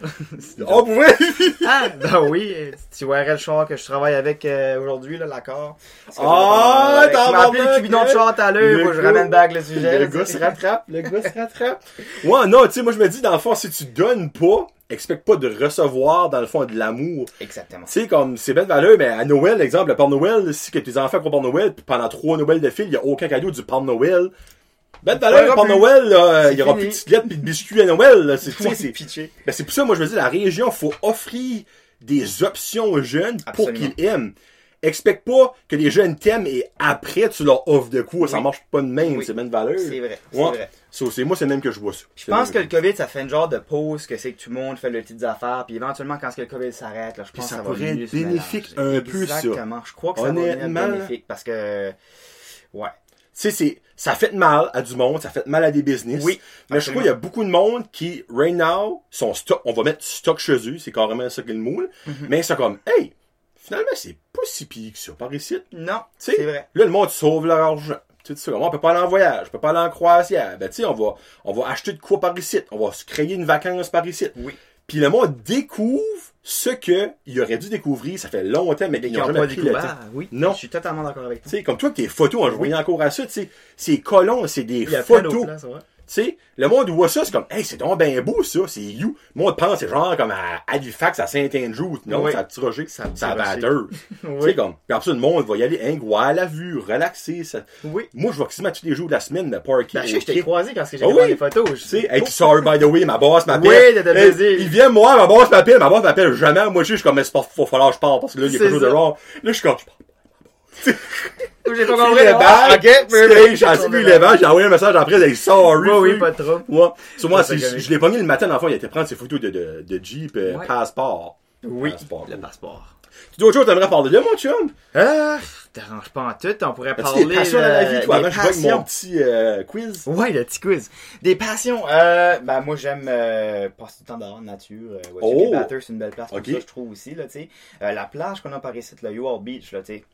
Oh, vrai? ah, ben oui, tu verrais le char que je travaille avec euh, aujourd'hui, là, l'accord. Ah, Tu m'as appelé tabarnak, le cupidon de char tout à l'heure, Le je ramène back le sujet. Le gars se rattrape. Le gars se rattrape. Ouais, non, tu sais, moi, je me dis, dans le fond, si tu donnes pas, expecte pas de recevoir, dans le fond, de l'amour. Exactement. Tu sais, comme, c'est belle valeur, mais à Noël, exemple, le Père Noël, si que tes enfants croient Père Noël, puis pendant trois Noëls de fil, il y a aucun cadeau du Père Noël. Belle valeur, Père. Noël, il y aura fini. plus de petites pis de biscuits à Noël, là. C'est, tu sais, Ouais, c'est. Ben, c'est pour ça, moi, je me dis, la région, faut offrir des options aux jeunes pour qu'ils aiment. Expecte pas que les jeunes t'aiment et après, tu leur offres de quoi. Ça marche pas de même, Oui. c'est même valeur. C'est vrai, c'est Ouais. vrai. So, c'est moi, c'est même que je vois ça. Je pense que le COVID, ça fait une genre de pause, que c'est que tout le monde fait leurs petites affaires, puis éventuellement, quand que le COVID s'arrête, là, je pense ça que ça va pourrait être bénéfique un peu, ça. Exactement. Je crois que ça va être bénéfique, parce que, ouais. Tu sais, c'est, ça fait mal à du monde, ça fait mal à des business. Oui, Mais je crois qu'il y a beaucoup de monde qui, right now, sont stock, on va mettre stock chez eux, c'est carrément ça qu'est le moule. Mhm. Mais c'est comme, hey, finalement, c'est pas si pire que ça, par ici. Non, Tu sais, c'est vrai. Là, le monde sauve leur argent. Tu sais, on peut pas aller en voyage, on peut pas aller en croisière. Ben, tu sais, on va, on va acheter de quoi par ici. On va se créer une vacance par ici. Oui. Puis le monde découvre ce que il aurait dû découvrir, ça fait longtemps, mais Mais ils qui n'ont jamais pas pris le découvert. temps. Ah, oui. Non. Je suis totalement d'accord avec Tu toi. sais, comme toi, tes photos, on je voyais encore à ça, tu sais, c'est colons, c'est des Il y a plein photos. places, ouais. Tu sais, le monde voit ça, c'est comme, hey, c'est donc ben beau, ça, c'est you. Le monde pense, c'est genre comme à Halifax, à Saint-Andrew. Non, Oui. ça petit Roger, Ça ça batteur. Tu sais, comme, puis après le monde va y aller, hein, voir la vue, relaxer, ça. Oui. Moi, je vais quasiment tous les jours de la semaine, me parker. Ben, je je t'ai croisé quand j'ai Ah vu oui? les photos. Je Tu sais, hey, sorry, by the way, ma boss m'appelle. Oui. Il vient me voir, ma boss m'appelle, ma boss m'appelle jamais. Moi, je suis comme, mais c'est pas, faut falloir que je parle, parce que là, il y a quelque chose de wrong. Là, je suis comme, je. J'ai pas compris. le. Ok, mais- J'ai assumé le bac, j'ai envoyé un message après, j'ai dit, sorry. Oui, oui, pas trop. Ouais. Sur moi, je, l'ai pogné le matin, dans le fond, il était prendre ses photos de, de, de Jeep, euh, Ouais. passeport. Oui, Passeport. le passeport. Tu d'autres choses, t'aimerais parler de là, mon chum? Ah, t'arranges pas en tout, on pourrait parler des passions dans la vie, toi? des Avant, je vois avec mon passions. petit euh, quiz. Ouais, le petit quiz. Des passions. Euh, ben, moi, j'aime euh, passer du temps dehors, nature. Euh, voiture, Oh! les batteurs, c'est une belle place pour Ok. ça, je trouve aussi, là, tu sais. Euh, la plage qu'on a par ici, le UR Beach, là, tu sais.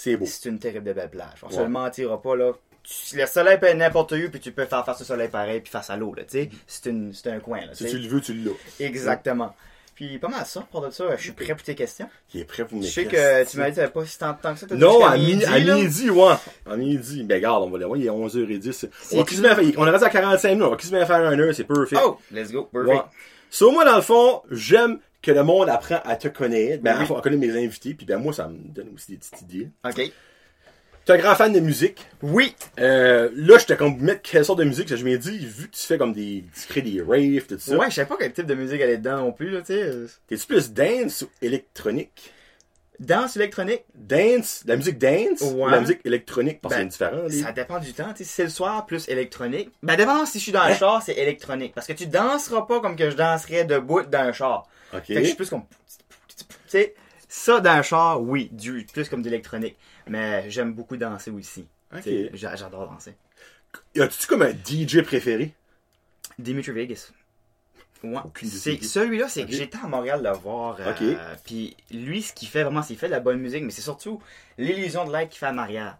C'est beau. C'est une terrible de belle plage. On se Ouais. le mentira pas, là. Tu- le soleil peut être n'importe où, puis tu peux faire face au soleil pareil, puis face à l'eau, là, tu sais. C'est une- c'est un coin, là, Si tu le veux, tu l'as. Exactement. Puis, pas mal ça, pour de ça, je suis prêt pour tes questions. Il est prêt pour mes Je sais questions. que tu m'as dit que t'avais pas si tant de temps que ça. Non, à midi, à midi, ouais. À midi. Ben, regarde, on va le voir, il est 11h10. On, quasiment faire- on est rendu à 45 minutes, on va quasiment faire un heure, c'est perfect. Oh, let's go, perfect. Ouais. So, moi, dans le fond, j'aime que le monde apprend à te connaître, ben, Oui. à connaître mes invités, puis ben, moi, ça me donne aussi des petites idées. Ok. Tu es un grand fan de musique? Oui. Euh, là, je t'ai comme mettre quelle sorte de musique, je m'ai dit, vu que tu fais comme des, tu crées des raves, tout ça. Ouais, je sais pas quel type de musique elle est dedans non plus, là, tu sais. T'es-tu plus dance ou électronique? Danse électronique, Dance, la musique dance ou Ouais. la musique électronique? Parce Ben, que c'est différent, les- ça dépend du temps. tu sais, Si c'est le soir, plus électronique. Ben, dépendant si je suis dans le Hein? char, c'est électronique. Parce que tu danseras pas comme que je danserais debout dans un char. Ok. Fait que je suis plus comme. Tu sais, ça dans un char, oui, du, plus comme d'électronique. Mais j'aime beaucoup danser aussi. Ok. Tu sais, j'a- J'adore danser. As-tu comme un DJ préféré? Dimitri Vegas. Ouais. C'est celui-là, c'est que j'étais à Montréal le voir. euh. Puis lui, ce qu'il fait vraiment, c'est qu'il fait de la bonne musique, mais c'est surtout l'illusion de l'air qu'il fait arrière.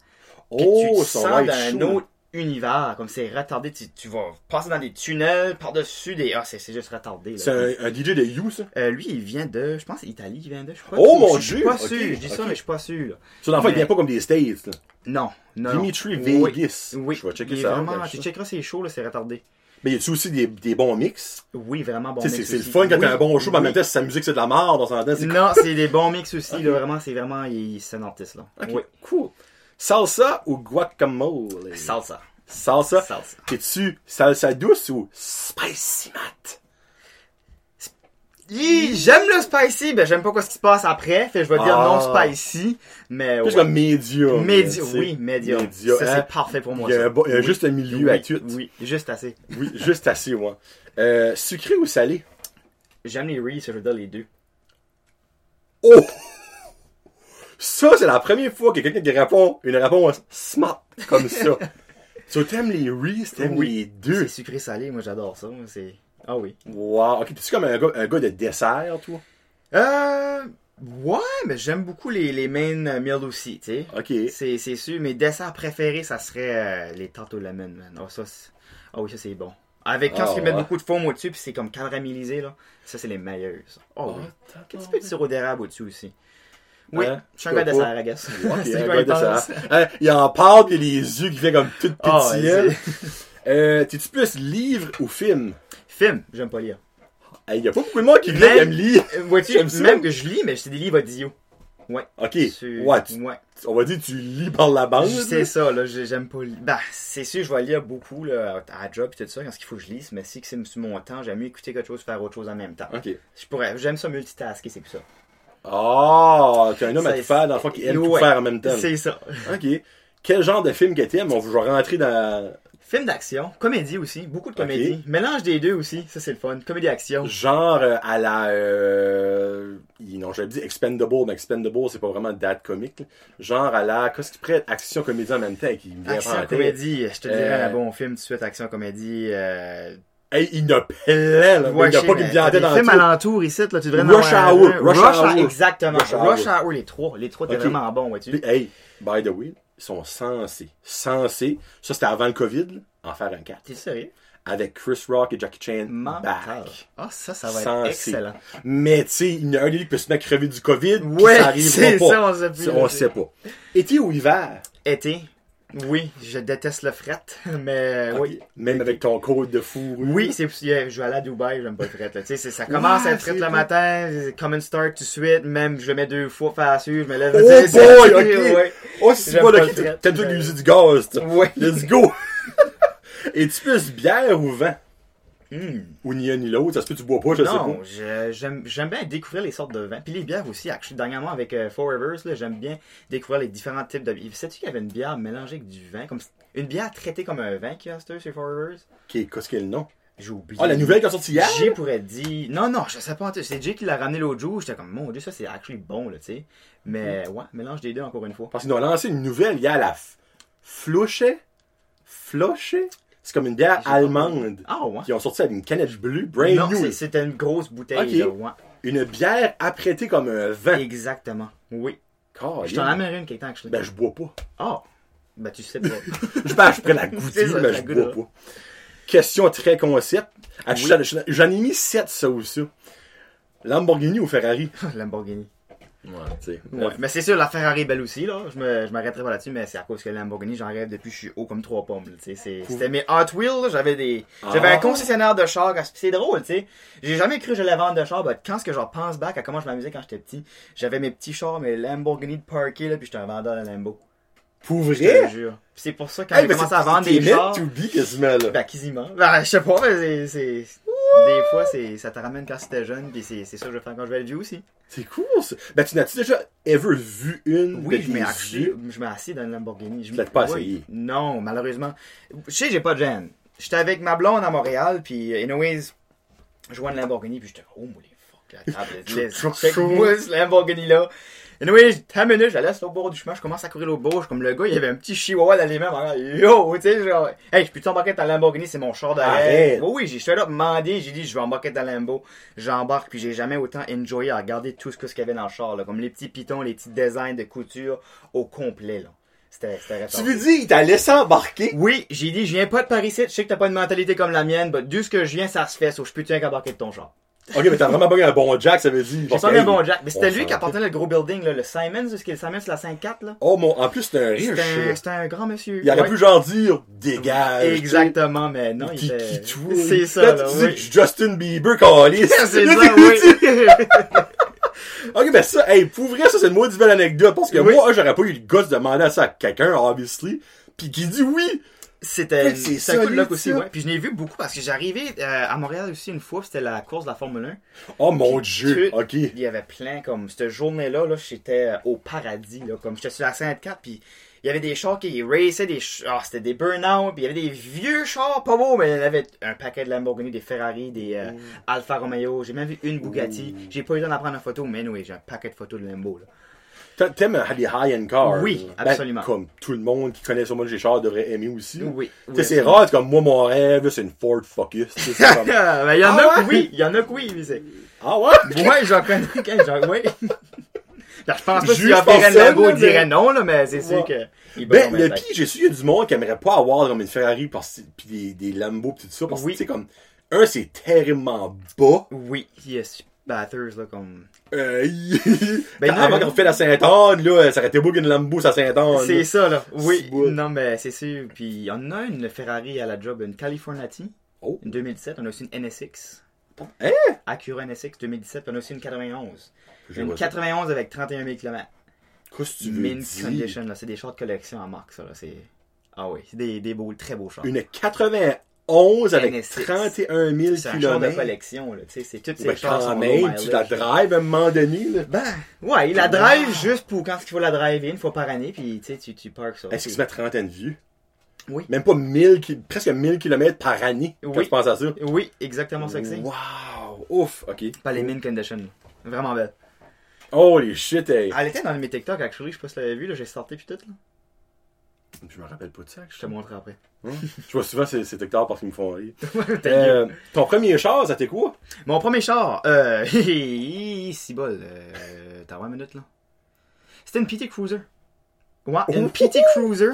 Puis Oh, tu te son sens light dans show. un autre univers, comme c'est retardé. Tu, tu vas passer dans des tunnels par-dessus des. Ah, c'est juste retardé. C'est un, un DJ de You, ça? Euh, lui, il vient de. Je pense, Italie, il vient de. Je suis pas Oh, mon je suis Dieu! pas sûr. Je dis ça, mais je suis pas sûr. Ça, dans le il vient pas comme des States, là. Non, non. Dimitri. Vegas. Oui, Je vais checker il ça. Vraiment, tu checkeras ses shows, là, c'est retardé. Mais y a-tu aussi des, des bons mix? Oui, vraiment bon Tu sais, c'est mix c'est le fun quand Oui, t'as un bon show, mais en même temps, si sa musique c'est de la merde, on s'entend, Non, c'est des bons mix aussi, là, vraiment, c'est vraiment, il- artiste, là. Oui. cool. Salsa ou guacamole? Salsa. Salsa. Salsa. T'es-tu salsa douce ou spicy mat? Hi, J'aime le spicy, ben j'aime pas quoi ce qui se passe après, fait je vais dire Ah. non spicy, mais Plus ouais. comme medium. Médi- tu oui, médium. Médium, Ça hein. c'est parfait pour moi. Il y a, ça. il y a Oui. juste un milieu oui, à tout. Oui, juste assez. Oui, juste assez, ouais. Euh, sucré ou salé? J'aime les Reese, je veux dire les deux. Oh! Ça, c'est la première fois que quelqu'un qui répond une réponse smart comme ça. so, t'aimes les Reese, t'aimes Oui. les deux. C'est sucré salé, moi j'adore ça. C'est ah oui. Wow. Ok, t'es-tu comme un gars, un gars de dessert, toi? Euh ouais, mais j'aime beaucoup les les main euh, meals aussi, tu sais. Ok. C'est c'est sûr, mes desserts préférés, ça serait euh, les tarte au lemon, man. Oh, ça, c'est- ah oui, ça c'est bon. Avec quand Ah, ils mettent beaucoup de foam au-dessus, puis c'est comme caramélisé, là. Ça, c'est les meilleurs. ça. Oh oui. Un petit peu de sirop d'érable au-dessus aussi? Oui, Hein? je suis un gars Pourquoi dessert, I guess. Ok, C'est un gars il dessert. Hein, il en parle, pis les yeux qui fait comme tout Ah, ouais, pétillants. c'est- euh, T'es-tu plus livre ou film? Film, j'aime pas lire. Il y a pas beaucoup de monde qui lit aime lire. Euh, Vois-tu, ça. même que je lis, mais c'est des livres audio. Ouais. Ok. Ouais, tu- ouais. on va dire tu lis par la bande. C'est ça, là, j'ai- j'aime pas lire. Bah, c'est sûr, je vais lire beaucoup, là, à la job et tout ça, quand il faut que je lise, mais si que c'est sur mon temps, j'aime mieux écouter quelque chose, faire autre chose en même temps. Ok. Je pourrais, j'aime ça multitasker, c'est plus ça. Ah, t'es un homme à tout faire, dans le fond, qui aime tout Ouais. faire en même temps. C'est ça. Ok. Quel genre de film que t'aimes? On va rentrer dans Film d'action, comédie aussi, beaucoup de comédie. Mélange des deux aussi, ça c'est le fun. Comédie-action. genre euh, à la... Euh... Non, j'avais dit Expendable, mais Expendable, c'est pas vraiment date comique. Genre à la... Qu'est-ce qui pourrait être action-comédie en même temps qui me vient Action, comédie, je te dirais Euh, un bon film tout de suite, action, comédie. Euh... Hey, il y en a plein, là. Ouais, il y a je pas tête des en films tout. alentours ici, là, tu devrais Rush Hour. Rush Rush Hour. Exactement. Rush Hour. Les trois. Les trois, t'es Ok. vraiment bon, vois-tu. Hey, by the way, sont censés, censés, ça c'était avant le COVID, là, en faire un 4. T'es sérieux? Avec Chris Rock et Jackie Chan back. Ah, ça, ça va être excellent. Mais tu sais, il y en a un des qui peut se mettre crever du COVID, Ouais, ça arrivera pas. ça, on sait plus. On sait pas. Été ou hiver? Été, oui, je déteste le fret, mais oui. Même avec ton code de fourrure. Oui, c'est je vais aller à Dubaï, j'aime pas le fret. Là. Tu sais, c'est- ça commence Ouais, à être fret le matin, c'est common start tout de suite, même je le mets deux fois sûr, je me lève. Oh c'est- boy, ok. ouais. Oh, c'est pas pas le tout mais- l'user du gaz, toi. Ouais. Let's go! Es-tu plus bière ou vin? Hmm. Ou ni un ni l'autre, ça se peut que tu bois pas, je sais Non, pas. je- j'aime bien découvrir les sortes de vins. Puis les bières aussi. Actually, dernièrement, avec euh, Four Rivers, là, j'aime bien découvrir les différents types de bières. Sais-tu qu'il y avait une bière mélangée avec du vin? comme Une bière traitée comme un vin qui a chez Four Rivers? Ok, qu'est-ce qu'est le nom? J'ai oublié. Ah, la nouvelle qui est sortie hier? Jay pourrait dire. Non, non, je sais pas. C'est Jay qui l'a ramené l'autre jour. J'étais comme, mon dieu, ça c'est actually bon, là, tu sais. Mais Mm. ouais, mélange des deux encore une fois. Parce qu'ils ont lancé une nouvelle hier, la F- Flushe. C'est comme une bière allemande. Ah ouais? Qui ont sorti avec une canette bleue, brand non, new. c'était une grosse bouteille, Ok. là, ouais. Une bière apprêtée comme un vin. Exactement. Oui. Oh, Je t'en amènerai une quelque temps, actually. Ben, je bois pas. Ah! Ben, tu sais pas. Je ben, je pourrais la ça, mais je bois pas. Question très concept. Ah, Oui. j'en ai mis 7, ça ou ça. Lamborghini ou Ferrari? Lamborghini. Ouais. Ouais. Mais c'est sûr, la Ferrari est belle aussi, là. Je me- je m'arrêterai pas là-dessus, mais c'est à cause que la Lamborghini, j'en rêve depuis que je suis haut comme trois pommes, c'est- C'était mes Hot Wheels, j'avais des, j'avais Ah. un concessionnaire de chars, quand- c'est drôle, tu sais. J'ai jamais cru que j'allais vendre de chars, mais quand ce que je repense back à comment je m'amusais quand j'étais petit, j'avais mes petits chars, mes Lamborghini de parquet, là, puis j'étais un vendeur de Lambo. Pour Je te vrai? c'est pour ça que quand Hey, j'ai commencé c'est- à vendre des chars, to be quasiment, là. ben, quasiment. Ben, je sais pas, mais c'est, c'est, des fois, c'est, ça te ramène quand c'était jeune, puis c'est, c'est ça que je vais faire quand je vais être vieux aussi. C'est cool, ça. Ben, tu n'as-tu déjà ever vu une Oui, je m'ai assis, je m'ai assis dans une Lamborghini. Je l'as pas essayé? Non, malheureusement. Je sais, j'ai pas de gêne. J'étais avec ma blonde à Montréal, puis anyways, je vois une Lamborghini, puis j'étais oh, les fuck, la table, moi ce Lamborghini-là. Anyway, 10 minutes, je la laisse au bord du chemin, je commence à courir au bord, comme le gars, il y avait un petit chihuahua dans les mains, en arrière, yo, tu sais, genre, hey, je peux t'embarquer dans Lamborghini, c'est mon char d'arrêt. Oui, oui, j'ai straight up demandé, j'ai dit, je vais embarquer dans la Lambo, j'embarque, puis j'ai jamais autant enjoyé à regarder tout ce qu'il y avait dans le char, là, comme les petits pitons, les petits designs de couture au complet, là. C'était, c'était Tu veux dire, il t'a laissé embarquer? Oui, j'ai dit, je viens pas de Paris, je sais que t'as pas une mentalité comme la mienne, mais d'où ce que je viens, ça se fait, sauf je peux te embarquer de ton char? Ok, mais t'as vraiment pas eu un bon Jack, ça veut dire. J'ai pas mis un bon Jack, mais c'était lui qui s'en apportait le gros building, là, le Simons, ce qui est le Simons, la 5-4, là? Oh mon, en plus, c'est un riche. C'était un, c'était grand monsieur. Il aurait pu genre dire, dégage. Exactement, mais non, il était... C'est ça, Là, tu dis Justin Bieber, calice. C'est ça, oui. Ok, ben ça, hey, pour vrai, ça, c'est une maudite belle anecdote, parce que moi, j'aurais pas eu le gosse de demander ça à quelqu'un, obviously, pis qui dit oui. C'était de solide, luck aussi, ça. ouais. Puis je l'ai vu beaucoup parce que j'arrivais euh, à Montréal aussi une fois, c'était la course de la Formule 1. Oh mon dieu, tu- ok. Il y avait plein, comme, cette journée-là, là, j'étais euh, au paradis, là, comme, j'étais sur la 54, puis il y avait des chars qui raçaient des ch- ah, c'était des burn-out, puis il y avait des vieux chars pas beaux, mais il y avait un paquet de Lamborghini, des Ferrari, des euh, Alfa Romeo, j'ai même vu une Bugatti, j'ai pas eu le temps d'en prendre une photo, mais oui, j'ai un paquet de photos de Lambo, là. T'a- T'aimes les high-end cars? Oui, Ben, absolument. comme tout le monde qui connaît sûrement les chars devrait aimer aussi. Oui. C'est rare, c'est comme moi, mon rêve, c'est une Ford Focus. comme- Ben, il y en Ah a ouais? que oui, il y en a que oui, mais c'est... ah ouais? Ouais, j'en connais qu'un, genre, ouais. Ben, je pense pas une ça, Lambo, dirait non, là, mais c'est sûr Ouais. que... Ben, le pire, j'ai su, il y a du monde qui aimerait pas avoir comme une Ferrari pis des, des Lambo pis tout ça, parce que, Oui. tu sais, comme, un, c'est terriblement bas. Oui, yes, batters, là, comme... Euh, Ben, avant qu'on fait la Sainte-Anne, là, ça aurait été beau qu'une Lambo, sa Sainte-Anne. C'est ça, là. Oui, non, mais c'est sûr. Puis, il en a une Ferrari à la job, une Californati, Oh. une 2017. On a aussi une NSX. Hein? Acura NSX 2017. Puis on a aussi une 91. Je Une vois ça. 91 avec 31 000 km. Qu'est-ce que tu veux Mint dire? condition, là. C'est des chars de collection en marque, ça, là. C'est... Ah oui, c'est des, des beaux, très beaux chars. Une 91 avec NSX. 31 000 C'est un char de km. collection, là. Tu sais, c'est toutes ces Ben, chars quand même, tu la drives à un moment donné, là. Ben, ouais, il la drive juste pour quand il faut la driver, une fois par année, puis tu sais, tu, tu parques ça. Est-ce qu'il se met 30 ans de vieux? Oui. Même pas 1000, ki- presque 1000 km par année, quand Oui. je pense à ça. Oui, exactement ça que c'est. Wow! Ouf! Ok. Pas les mint condition. Vraiment belle. Holy shit, hey! Elle était dans mes TikTok, actually, je sais pas si tu l'avais vu, là, j'ai sorti puis tout, là. Je me rappelle pas de ça. Je te montrerai après. Je vois souvent ces, ces TikTok parce qu'ils me font rire. Euh, ton premier char, c'était quoi? Mon premier char, euh, si bol, euh, t'as 20 minutes, là. C'était une PT Cruiser. Ouais, une Oh! PT Cruiser.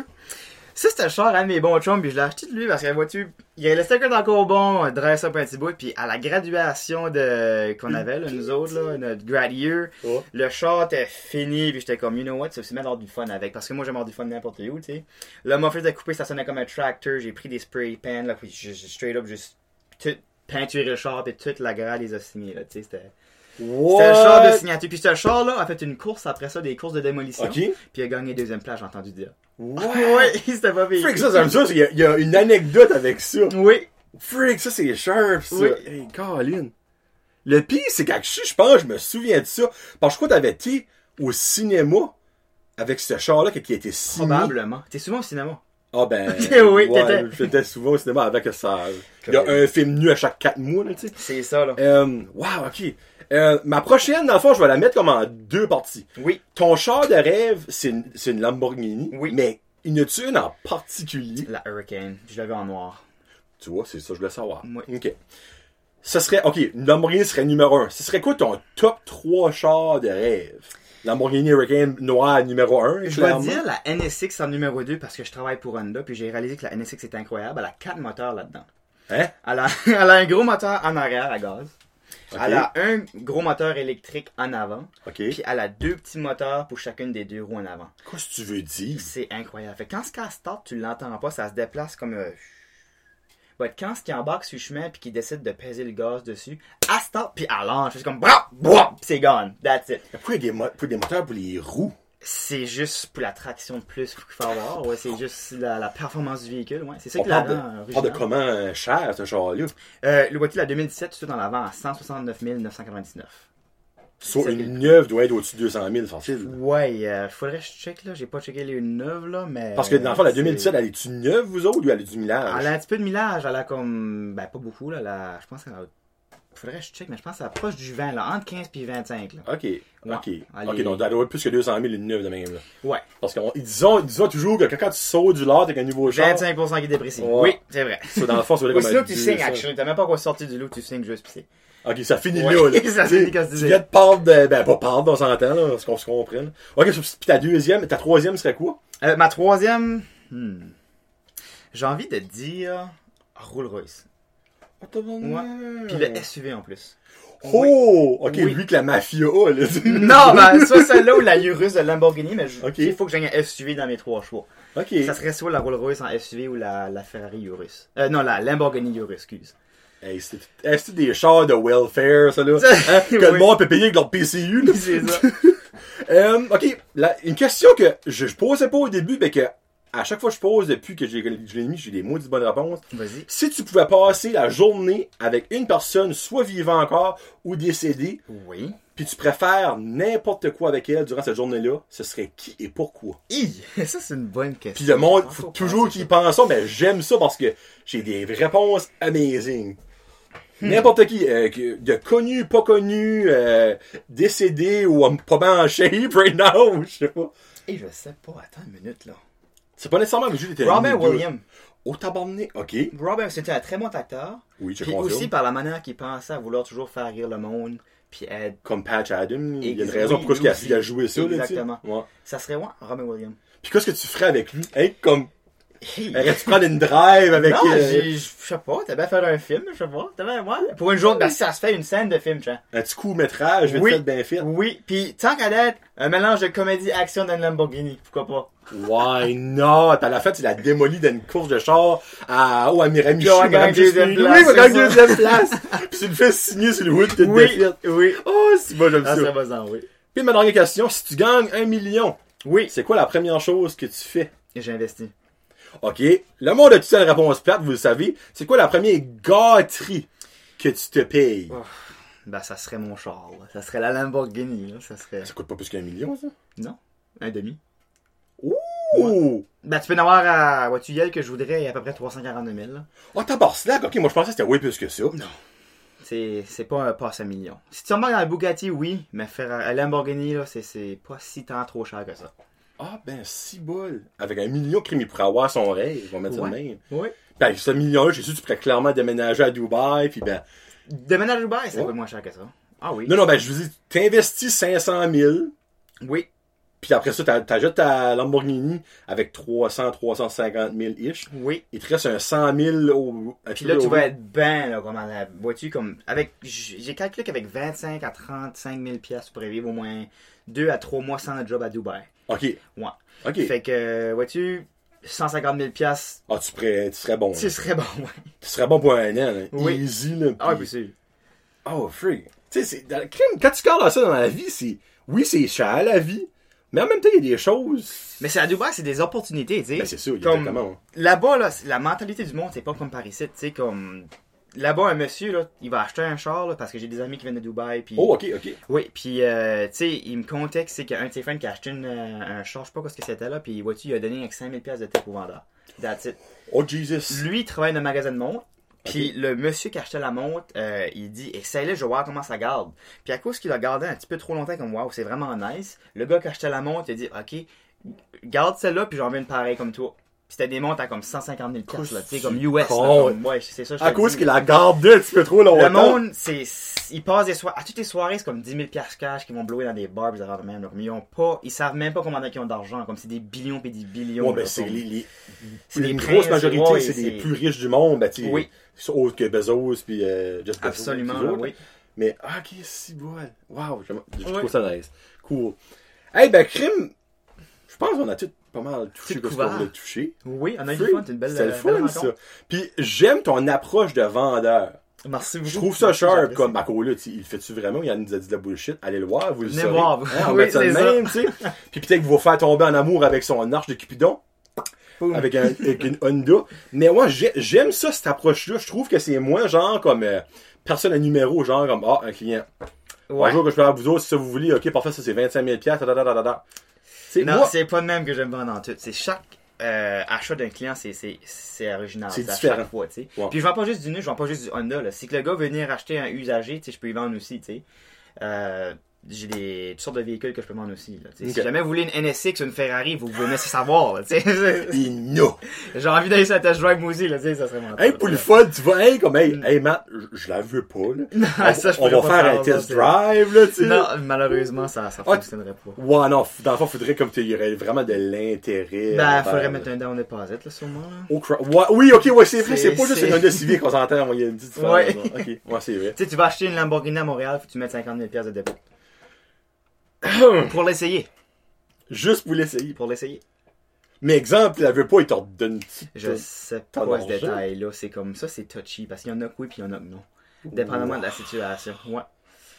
Ça, c'était le char à un de mes bons chums, puis je l'ai acheté de lui parce que voiture, il restait sticker encore bon, dresse up un petit bout, puis à la graduation de qu'on avait, là, nous autres, là, notre grad year, le char était fini, puis j'étais comme, you know what, ça aussi mettre du fun avec, parce que moi, j'aime avoir du fun n'importe où, tu sais. Là, mon fils de couper, ça sonnait comme un tractor, j'ai pris des spray pans, là, puis straight up juste tout peinturé le char, puis toute la grade les a signés, là, tu sais, c'était... C'était le char de signature. Puis ce char-là a fait une course après ça, des courses de démolition. Ok. Puis il a gagné deuxième place, j'ai entendu dire. Ouais, c'était pas pire. Freak, ça, ça. Il y, a, il y a une anecdote avec ça. Oui. Freak, ça, c'est sharp, ça. Oui. Hey, Colin. Le pire, c'est qu'à je je pense, je me souviens de ça. Parce que je crois que t'avais été au cinéma avec ce char-là qui a été signé. Probablement. T'es souvent au cinéma. Ah ben, Oui, ouais, j'étais souvent au cinéma avec ça. Il y a un film nu à chaque 4 mois, là, tu sais. C'est ça, là. Euh, wow, ok. Euh, ma prochaine, dans le fond, je vais la mettre comme en deux parties. Oui. Ton char de rêve, c'est une, c'est une Lamborghini. Oui. Mais il y en a-tu une en particulier? La Hurricane. Je l'avais en noir. Tu vois, c'est ça, que je voulais savoir. Oui. Ok. Ce serait, ok, une Lamborghini serait numéro un. Ce serait quoi ton top 3 chars de rêve? Lamborghini Hurricane noir numéro 1, Je vais dire la NSX en numéro 2 parce que je travaille pour Honda. Puis j'ai réalisé que la NSX est incroyable. Elle a 4 moteurs là-dedans. Hein? Elle a, elle a un gros moteur en arrière à gaz. Elle a un gros moteur électrique en avant. Puis elle a deux petits moteurs pour chacune des deux roues en avant. Qu'est-ce que tu veux dire? C'est incroyable. Fait que quand ce qu'elle start, tu l'entends pas, ça se déplace comme euh, quand ce qui embarque sur le chemin puis qui décide de peser le gaz dessus, elle start puis elle lance. C'est comme puis c'est gone. That's it. Pourquoi il y a des, mo- des moteurs pour les roues? C'est juste pour la traction de plus qu'il faut avoir. Ouais, c'est juste la, la performance du véhicule. Ouais, c'est ça On la parle de, on parle de comment euh, cher, ce char-là? Euh, le voiture, la 2017, tout en avant à 169 999. Soit C'est une neuve doit être au-dessus de 200 000, facile. Ouais, euh, faudrait que je check là. J'ai pas checké les neuves là, mais. Parce que dans le fond, la c'est- 2017, elle est-tu neuve, vous autres, ou elle est du millage? Elle a un petit peu de millage. Elle a comme. Ben, pas beaucoup là. elle a- Je pense qu'elle a Faudrait que je check, mais je pense que ça approche du 20, là. Entre 15 puis 25, là. Ok, ok. Allez. Ok, donc, doit plus que 200 000 une neuve de même, là. Ouais. Parce qu'ils disent, ils disent toujours que quand tu sautes du lot avec un nouveau char, 25% qui est déprécié. Ouais. Oui, c'est vrai. ça, dans le fond, comme sinon, un tu 200. signes, actually. T'as même pas encore sorti du lot, tu signes juste, pis c'est. Ok, ça finit Ouais, là, là. ça finit quand tu Tu dis. viens de parler de, ben, pas parler, on s'entend, là, parce qu'on se comprenne. Ok, puis ta deuxième, ta troisième serait quoi? Euh, ma troisième, hmm. J'ai envie de dire Rolls Royce. Ouais. Puis le SUV en plus. Oh! Ok, Oui. lui que la mafia a, là. Non, ben, soit celle-là ou la Urus de Lamborghini, mais je- Ok. il faut que j'aie un SUV dans mes trois choix. Ok. Ça serait soit la Rolls Royce en SUV ou la, la Ferrari Urus. Euh, non, la Lamborghini Urus, excuse. Hey, c'est hey, c'est des chars de welfare, ça, là. Hein? Que le monde peut payer avec leur PCU, là. C'est ça. Euh, ok, la- une question que je, je posais pas au début, mais que à chaque fois que je pose depuis que j'ai- je l'ai mis, j'ai des maudites bonnes réponses. Vas-y. Si tu pouvais passer la journée avec une personne, soit vivant encore ou décédée, Oui. puis tu préfères n'importe quoi avec elle durant cette journée-là, ce serait qui et pourquoi? Hi! Ça, c'est une bonne question. Puis le monde, Faut toujours qu'ils pensent ça, mais j'aime ça parce que j'ai des réponses amazing. N'importe qui, euh, de connu, pas connu, euh, décédé ou pas bien en shape right now, je sais pas. Et je sais pas, attends une minute, là. C'est pas nécessairement que juste Robin Williams. Au tabarnak, ok. Robin, c'était un très bon acteur. Oui, je Puis confirme. aussi par la manière qu'il pensait à vouloir toujours faire rire le monde. Puis être. Comme Patch Adam, il y a une raison pourquoi il a, joué ça, là. Exactement. Ouais. Ça serait ouais, Robin Williams. Puis qu'est-ce que tu ferais avec lui? Hein, comme, Hey. aurais-tu prendre une drive avec... non, euh, je sais pas, t'as bien faire un film, je sais pas. T'as bien, ouais. Pour une journée, ben, ça se fait une scène de film, tu vois. un petit coup-métrage, vite Oui. fait, bien fait. Oui, puis tant qu'à l'être, un mélange de comédie-action dans une Lamborghini, pourquoi pas. Why not? À la fête, il a démoli dans une course de char à, oh, à Miramichi. Gagne Madame deuxième place, Oui, c'est deuxième place. Puis tu le fais signer sur le hood, t'es Oui, oui. Oh, c'est bon, j'aime Ah, ça. ça va en, oui. Puis ma dernière question, si tu gagnes un million, Oui, c'est quoi la première chose que tu fais? j'ai investi. OK. Le monde a tout une réponse plate, vous le savez? C'est quoi la première gâterie que tu te payes? Oh. Ben, ça serait mon char, là. Ça serait la Lamborghini, là. Ça serait. Ça coûte pas plus qu'un million, ça? Non? Un demi. Ouh! Ben, tu peux en avoir à vois-tu, Yel que je voudrais à peu près 342 000, là. Oh, tabarnak! OK, moi, je pensais que c'était way plus que ça. Non. C'est, c'est pas un passe à million. Si tu embarques dans la Bugatti, oui, mais faire un Lamborghini, là, c'est, c'est pas si tant trop cher que ça. Ah, ben, si bol. Avec un million, crime, il pourrait avoir son rêve. On va mettre ça de même. Oui. Ben, avec ce million-là, j'ai su que tu pourrais clairement déménager à Dubaï, puis ben... Déménage à Dubaï, ça Ouais. coûte moins cher que ça. Ah oui. Non, non, ben, je vous dis, t'investis 500 000, Oui. puis après ça, t'a- t'ajoutes ta Lamborghini avec 300, 350 000 ish. Oui. Il te reste un 100 000 au... Puis là, tu vas être ben, là, comme à la vois-tu, comme, avec, j'ai calculé qu'avec 25 à 35 000 piastres, tu pourrais vivre au moins 2 à 3 mois sans job à Dubaï. OK. Ouais. OK. Fait que, vois-tu, 150 000 piastres, Ah, tu, pourrais- tu serais bon. là. ce serait bon, ouais. Tu serais bon pour un an. là. Oui. Easy, là. Ah, puis- oui, c'est Oh, freak. Tu sais, c'est- quand tu regardes ça dans la vie, c'est... Oui, c'est cher, la vie, mais en même temps, il y a des choses... Mais c'est à Dubaï, c'est des opportunités, tu sais. Ben, c'est sûr, Comme- exactement. Là-bas, là, la mentalité du monde, c'est pas comme par ici, tu sais, comme... Là-bas, un monsieur, là, il va acheter un char, là, parce que j'ai des amis qui viennent de Dubaï, puis... Oh, OK, OK. Oui, puis, euh, tu sais, il me contait que c'est qu'un de ses friends qui a acheté une, euh, un char, je sais pas ce que c'était, là, puis, vois-tu, il a donné avec 5000 pièces de tip au vendeur. That's it. Oh, Jesus. Lui, il travaille dans un magasin de montres, puis le monsieur qui achetait la montre, euh, il dit, essaye-le, je vais voir comment ça garde. Puis à cause qu'il a gardé un petit peu trop longtemps, comme, waouh, c'est vraiment nice, le gars qui achetait la montre, il a dit, ok, garde celle-là, puis j'en veux une pareille comme toi. Puis c'était des montres à comme 150 000 pièces, là, tu sais, comme US. là, Con. comme- ouais, c'est ça, je À cause qu'il a gardé un petit peu trop longtemps. Le monde, c'est, ils passent des soirées, à toutes les soirées, c'est comme 10 000 piastres cash qui vont blower dans des bars, de même. là. Comme ils ont pas, ils savent même pas comment ils ont d'argent, comme c'est des billions pis des billions. Ouais, ben, c'est les, les, C'est les majorités, ouais, c'est des plus riches du monde, ben, tu Oui. autres que Bezos puis euh, Jeff Bezos. Absolument, puis là, oui. Mais, ah, ok, si bon. Wow, je, trouve ça nice. Cool. Hey, ben, crime, je pense qu'on a tout pas mal touché Tout ce qu'on voulait toucher. Oui, on a eu du fun, une belle, C'était le euh, fun, belle ça. Puis, j'aime ton approche de vendeur. Merci beaucoup. Je trouve ça sharp, comme sais, il fait-tu vraiment, il nous a dit de la bullshit, allez le voir, vous le Venez saurez. voir, vous. Hein, on Oui, met ça de même, tu sais. Puis peut-être qu'il va faire tomber en amour avec son arche de Cupidon, avec, un, avec une Honda. Mais moi, j'ai- j'aime ça, cette approche-là. Je trouve que c'est moins genre comme euh, personne à numéro, genre comme, ah, un client. Ouais. Bonjour, que je peux avoir vous autres, si ça vous voulez, ok, parfait, ça c'est 25 000 piastres, da, da, da, Non, moi, c'est pas le même que j'aime vendre en tout. C'est chaque euh, achat d'un client, c'est, c'est, c'est original. C'est à différent. chaque fois, tu sais. Ouais. Puis je vends pas juste du neuf, je vends pas juste du Honda. Là. Si que le gars veut venir acheter un sais, je peux y vendre aussi, tu sais. Euh, j'ai des toutes sortes de véhicules que je peux vendre aussi. Là, tu sais. Ok. Si jamais vous voulez une NSX ou une Ferrari, vous venez savoir. Là, no. J'ai envie d'aller sur la test drive moi aussi, là, ça serait mon Hey, pour le fun, tu vas, hey, comme, hey, hey, Matt, je- la veux pas, là. Non, on, ça, je on va faire un test drive, là, tu sais. Non, malheureusement, ça, ça Ah, fonctionnerait pas. Ouais, non, dans le fond, faudrait comme il y aurait vraiment de l'intérêt. Ben, envers- faudrait mettre un down deposit, là, sûrement, là. Oh, cra- ouais, oui, ok, ouais, c'est vrai, C'est- pas juste une Honda Civic qu'on s'entend, il y a une petite. Ouais. Ok, ouais, c'est vrai. Tu sais, tu vas acheter une Lamborghini à Montréal, faut que tu mettes 50 000 pièces de dépôt. pour l'essayer. Juste pour l'essayer. Pour l'essayer. Mais exemple, il la veut pas, il t'en donne. Je sais pas as ce détail-là. C'est comme ça, c'est touchy. Parce qu'il y en a que oui, puis il y en a que non. Dépendamment de la situation. Ouais.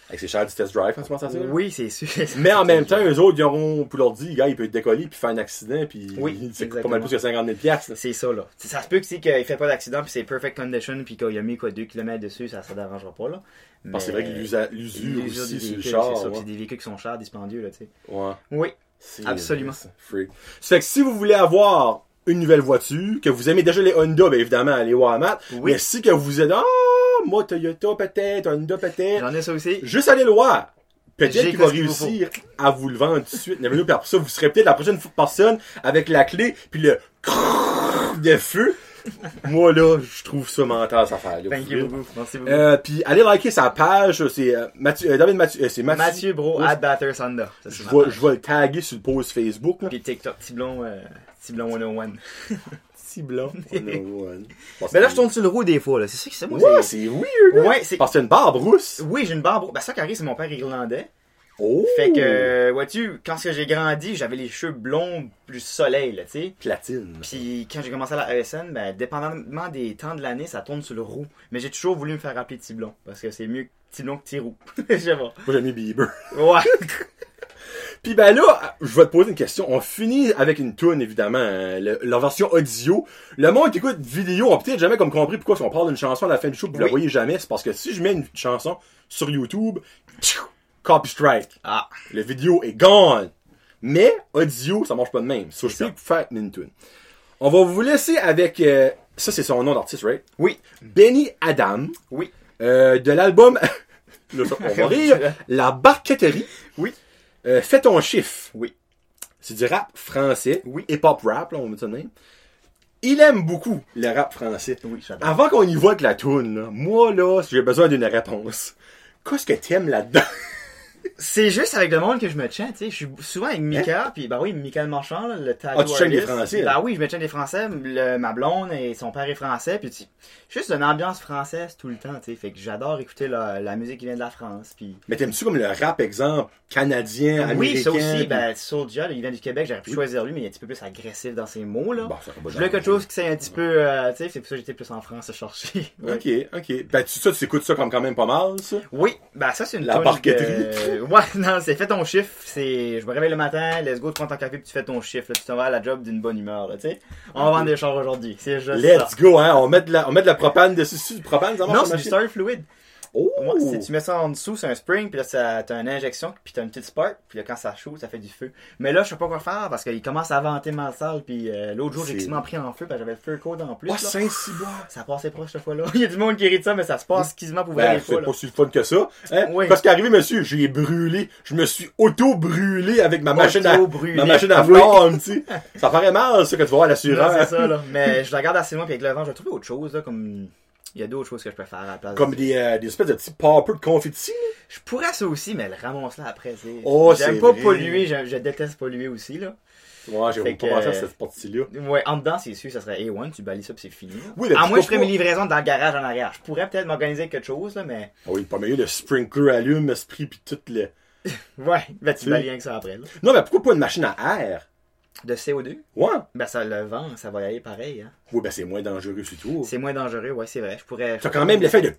Avec ses chars du test drive, tu penses à ça? Oui, c'est sûr. Mais en même temps, eux autres, ils auront, pour leur dire, gars, il peut décoller puis faire un accident puis Oui, c'est pas mal plus que 50 000 piastres, là. C'est ça, là. Ça se peut que qu'il fait pas d'accident, puis c'est perfect condition, puis qu'il a mis quoi 2 km dessus, ça, ça dérangera pas, là. Que c'est vrai que l'usure aussi sur le char. c'est ouais. des véhicules qui sont chers, dispendieux, là, tu sais. Ouais. Oui. C'est Absolument. Freak. Fait que si vous voulez avoir une nouvelle voiture, que vous aimez déjà les Honda, ben évidemment, allez voir à Matt. Oui. Mais si que vous êtes, ah, moi, Toyota peut-être, Honda peut-être, J'en ai ça aussi. juste allez le voir. Peut-être qu'il va réussir à vous le vendre tout de suite. Puis après ça, vous serez peut-être la prochaine personne avec la clé, puis le de feu. Moi, là, je trouve ça mental, cette affaire-là. Thank you beaucoup. Merci beaucoup. Euh, puis allez liker sa page, c'est euh, Mathieu, euh, David Mathieu, euh, c'est Mathieu. Mathieu Bro, at Batter. Ça, Je vais, page. je vais le taguer sur le post Facebook, là. Puis TikTok, Tiblon, euh, Tiblon 101. Petit blanc. Mais là, je tourne sur le roue des fois, là. C'est ça que c'est moi. Ouais, c'est- weird. Ouais, c'est. Parce que c'est une barbe rousse. Oui, j'ai une barbe. Ben, ça qui arrive, c'est mon père irlandais. Oh. Fait que, euh, vois-tu, quand j'ai grandi, j'avais les cheveux blonds plus soleil, là, tu sais. Platine. Puis quand j'ai commencé à la ESN, ben, dépendamment des temps de l'année, ça tourne sur le roux. Mais j'ai toujours voulu me faire appeler Tiblon, parce que c'est mieux Tiblon que Tirou. Je sais pas. Moi, j'ai mis Bieber. Ouais. Puis ben là, je vais te poser une question. On finit avec une tune évidemment, hein, le- leur version audio. Le monde qui écoute vidéo a peut-être jamais comme compris pourquoi on parle d'une chanson à la fin du show, vous la Oui. voyez jamais. C'est parce que si je mets une chanson sur YouTube, tchou, copy strike. Ah. Le vidéo est gone. Mais audio, ça marche pas de même. So, je peux faire une tune. On va vous laisser avec euh, ça, c'est son nom d'artiste, right? Oui. Benny Adam. Oui. Euh, de l'album, là, ça, on va rire, La Barquetterie. Oui. Euh, Fais ton chiffre. Oui. C'est du rap français. Oui. Et pop rap, là, on va même. Il aime beaucoup le rap français. Oui. Avant qu'on y voit avec la toune, là, moi, là, j'ai besoin d'une réponse. Qu'est-ce que t'aimes là-dedans? C'est juste avec le monde que je me tiens, tu sais. Je suis souvent avec Mika, puis bah oui, Michael Marchand, là, le tattoo Hein? Ah, tu tiens des. Français. Bah oui, je me tiens des Français. Le, ma blonde et son père est français, puis tu- juste une ambiance française tout le temps, tu sais. Fait que j'adore écouter la, la musique qui vient de la France, puis... Mais t'aimes-tu comme le rap, exemple, canadien, américain? Oui, ça aussi, puis- ben, Soulja, il vient du Québec, j'aurais pu choisir lui, mais il est un petit peu plus agressif dans ses mots, là. Bon, ça je voulais quelque chose qui c'est un petit peu, euh, tu sais, c'est pour ça que j'étais plus en France à chercher. Ouais. Ok, ok. Ben, tu, ça, tu écoutes ça comme quand même pas mal, ça? Oui, ben ça c'est une La barquetterie. Ouais, non, c'est fais ton chiffre, c'est je me réveille le matin, let's go, tu prends ton café puis tu fais ton chiffre, là, tu t'en vas à la job d'une bonne humeur, là, tu sais. On va vendre des chars aujourd'hui, c'est juste Let's ça. go, hein. On met de la, on met de la propane dessus. C'est du propane, ça marche Non, c'est du machine? Oh! Ouais, c'est- tu mets ça en dessous, c'est un spring, puis là ça- t'as une injection, puis t'as une petite spark, puis là quand ça chaud, ça fait du feu. Mais là, je sais pas quoi faire parce qu'il commence à vanter ma salle, puis euh, l'autre jour j'ai quasiment pris en feu, parce que j'avais le feu code en plus. Oh, là. Saint-Cyboire! Ça passait proche cette fois-là. Il y a du monde qui rit de ça, mais ça se passe quasiment pour Ben, c'est pas si fun que ça. Hein? Oui. Parce qu'arrivé, monsieur, j'ai brûlé. Je me suis auto-brûlé avec ma machine à, ma machine à Oui. flamme, tu sais. Ça paraît mal, ça, que tu vas à l'assureur. c'est ça, là. Mais je la regarde assez loin, puis avec le vent, je vais trouver autre chose, là, comme... Il y a d'autres choses que je peux faire à la place. Comme de- des, euh, des espèces de petits poppers de confetti. Je pourrais ça aussi, mais le ramasse là après. Oh, J'aime pas vrai. polluer, je, je déteste polluer aussi, là. Ouais, j'ai pas pensé à cette partie-là. Ouais, en dedans, c'est sûr, ça serait A1, tu balises ça, puis c'est fini. là. Oui, à moins que je ferais mes livraisons dans le garage en arrière. Je pourrais peut-être m'organiser quelque chose, là, mais... Ah oui, pas mieux, le sprinkler allume, esprit, pis tout le... Ouais, ben tu Si. balises rien que ça après, là. Non, mais pourquoi pas une machine à air? De CO2, Ouais. ben ça, le vent, ça va y aller pareil, hein. Oui, ben c'est moins dangereux, c'est tout. C'est moins dangereux, ouais, c'est vrai. Je pourrais... T'as quand même l'effet de...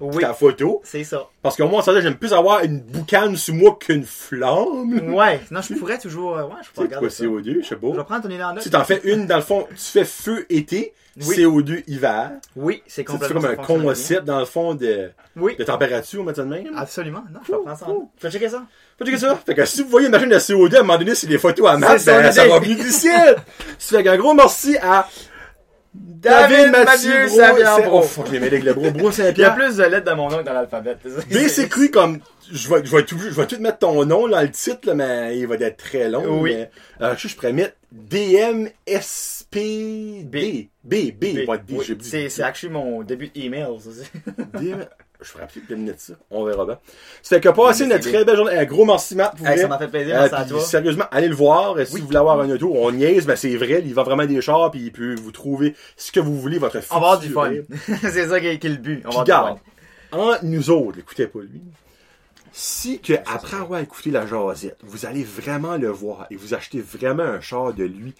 Oui. ta photo. C'est ça. Parce que moi, ça, j'aime plus avoir une boucane sur moi qu'une flamme. Ouais. Non, je pourrais toujours. euh, Ouais, je pourrais regarder ça. CO2, je sais Je vais pas. prendre ton note. Si t'en fais une, dans le fond, tu fais feu été, Oui. CO2 hiver. Oui, c'est fais complètement comme un concept, dans le fond, de, Oui. de température, de même? Absolument. Non, je vais prendre ça vas checker ça? Faut checker ça. Fait que si vous voyez une machine de CO2, à un moment donné, c'est des photos à C'est son ben, ça va venir du ciel. Ça fait qu'un gros merci à David Mathieu Bro- Saint-Pierre Saint- Bro. Oh, les mets avec le bro. Bro Il y a Saint-Pierre. plus de lettres de mon nom que dans l'alphabet. B, c'est écrit comme, je vais, je vais tout, je vais tout mettre ton nom, dans le titre, là, mais il va être très long. Oui. Mais, euh, je, je pourrais mettre DMSPD. B, B, j'ai dit. C'est c'est actually mon début d'email. ça, je peut-être terminer de ça. On verra bien. Fait que passez une Mais c'est très belle journée. Un gros merci, Matt. pour Hey, ça m'a fait plaisir, Euh, merci à toi. sérieusement, allez le voir. Si Oui. vous voulez avoir un auto, on niaise, ben c'est vrai, il vend vraiment des chars, puis il peut vous trouver ce que vous voulez, votre On va avoir du futur fun. c'est ça qui est, qui est le but. On Puis va avoir garde, du fun. en nous autres, écoutez pas lui. Si que après avoir écouté la jasette, vous allez vraiment le voir et vous achetez vraiment un char de lui,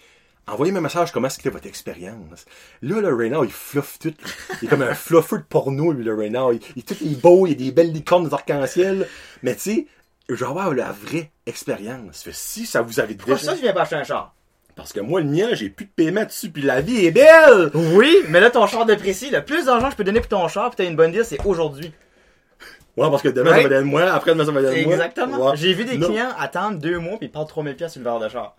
envoyez-moi un message comment c'était votre expérience? Là, le Renault, il fluffe tout. Il est comme un fluffeur de porno, lui, le Renault. Il, il, tout est beau, il a des belles licornes, des arcs-en-ciel. Mais tu sais, je vais avoir la vraie expérience. Si ça vous avait Pourquoi déjà... ça, je viens pas acheter un char? Parce que moi, le mien, j'ai plus de paiement dessus, puis la vie est belle! Oui, mais là, ton char déprécie. Le plus d'argent que je peux donner pour ton char, pis t'as une bonne deal, c'est aujourd'hui. Ouais, parce que demain, ça Ouais. va être moi, après demain, ça va être moi. Exactement. Ouais. J'ai vu des Non. clients attendre deux mois puis ils partent 3000 pièces sur le verre de char.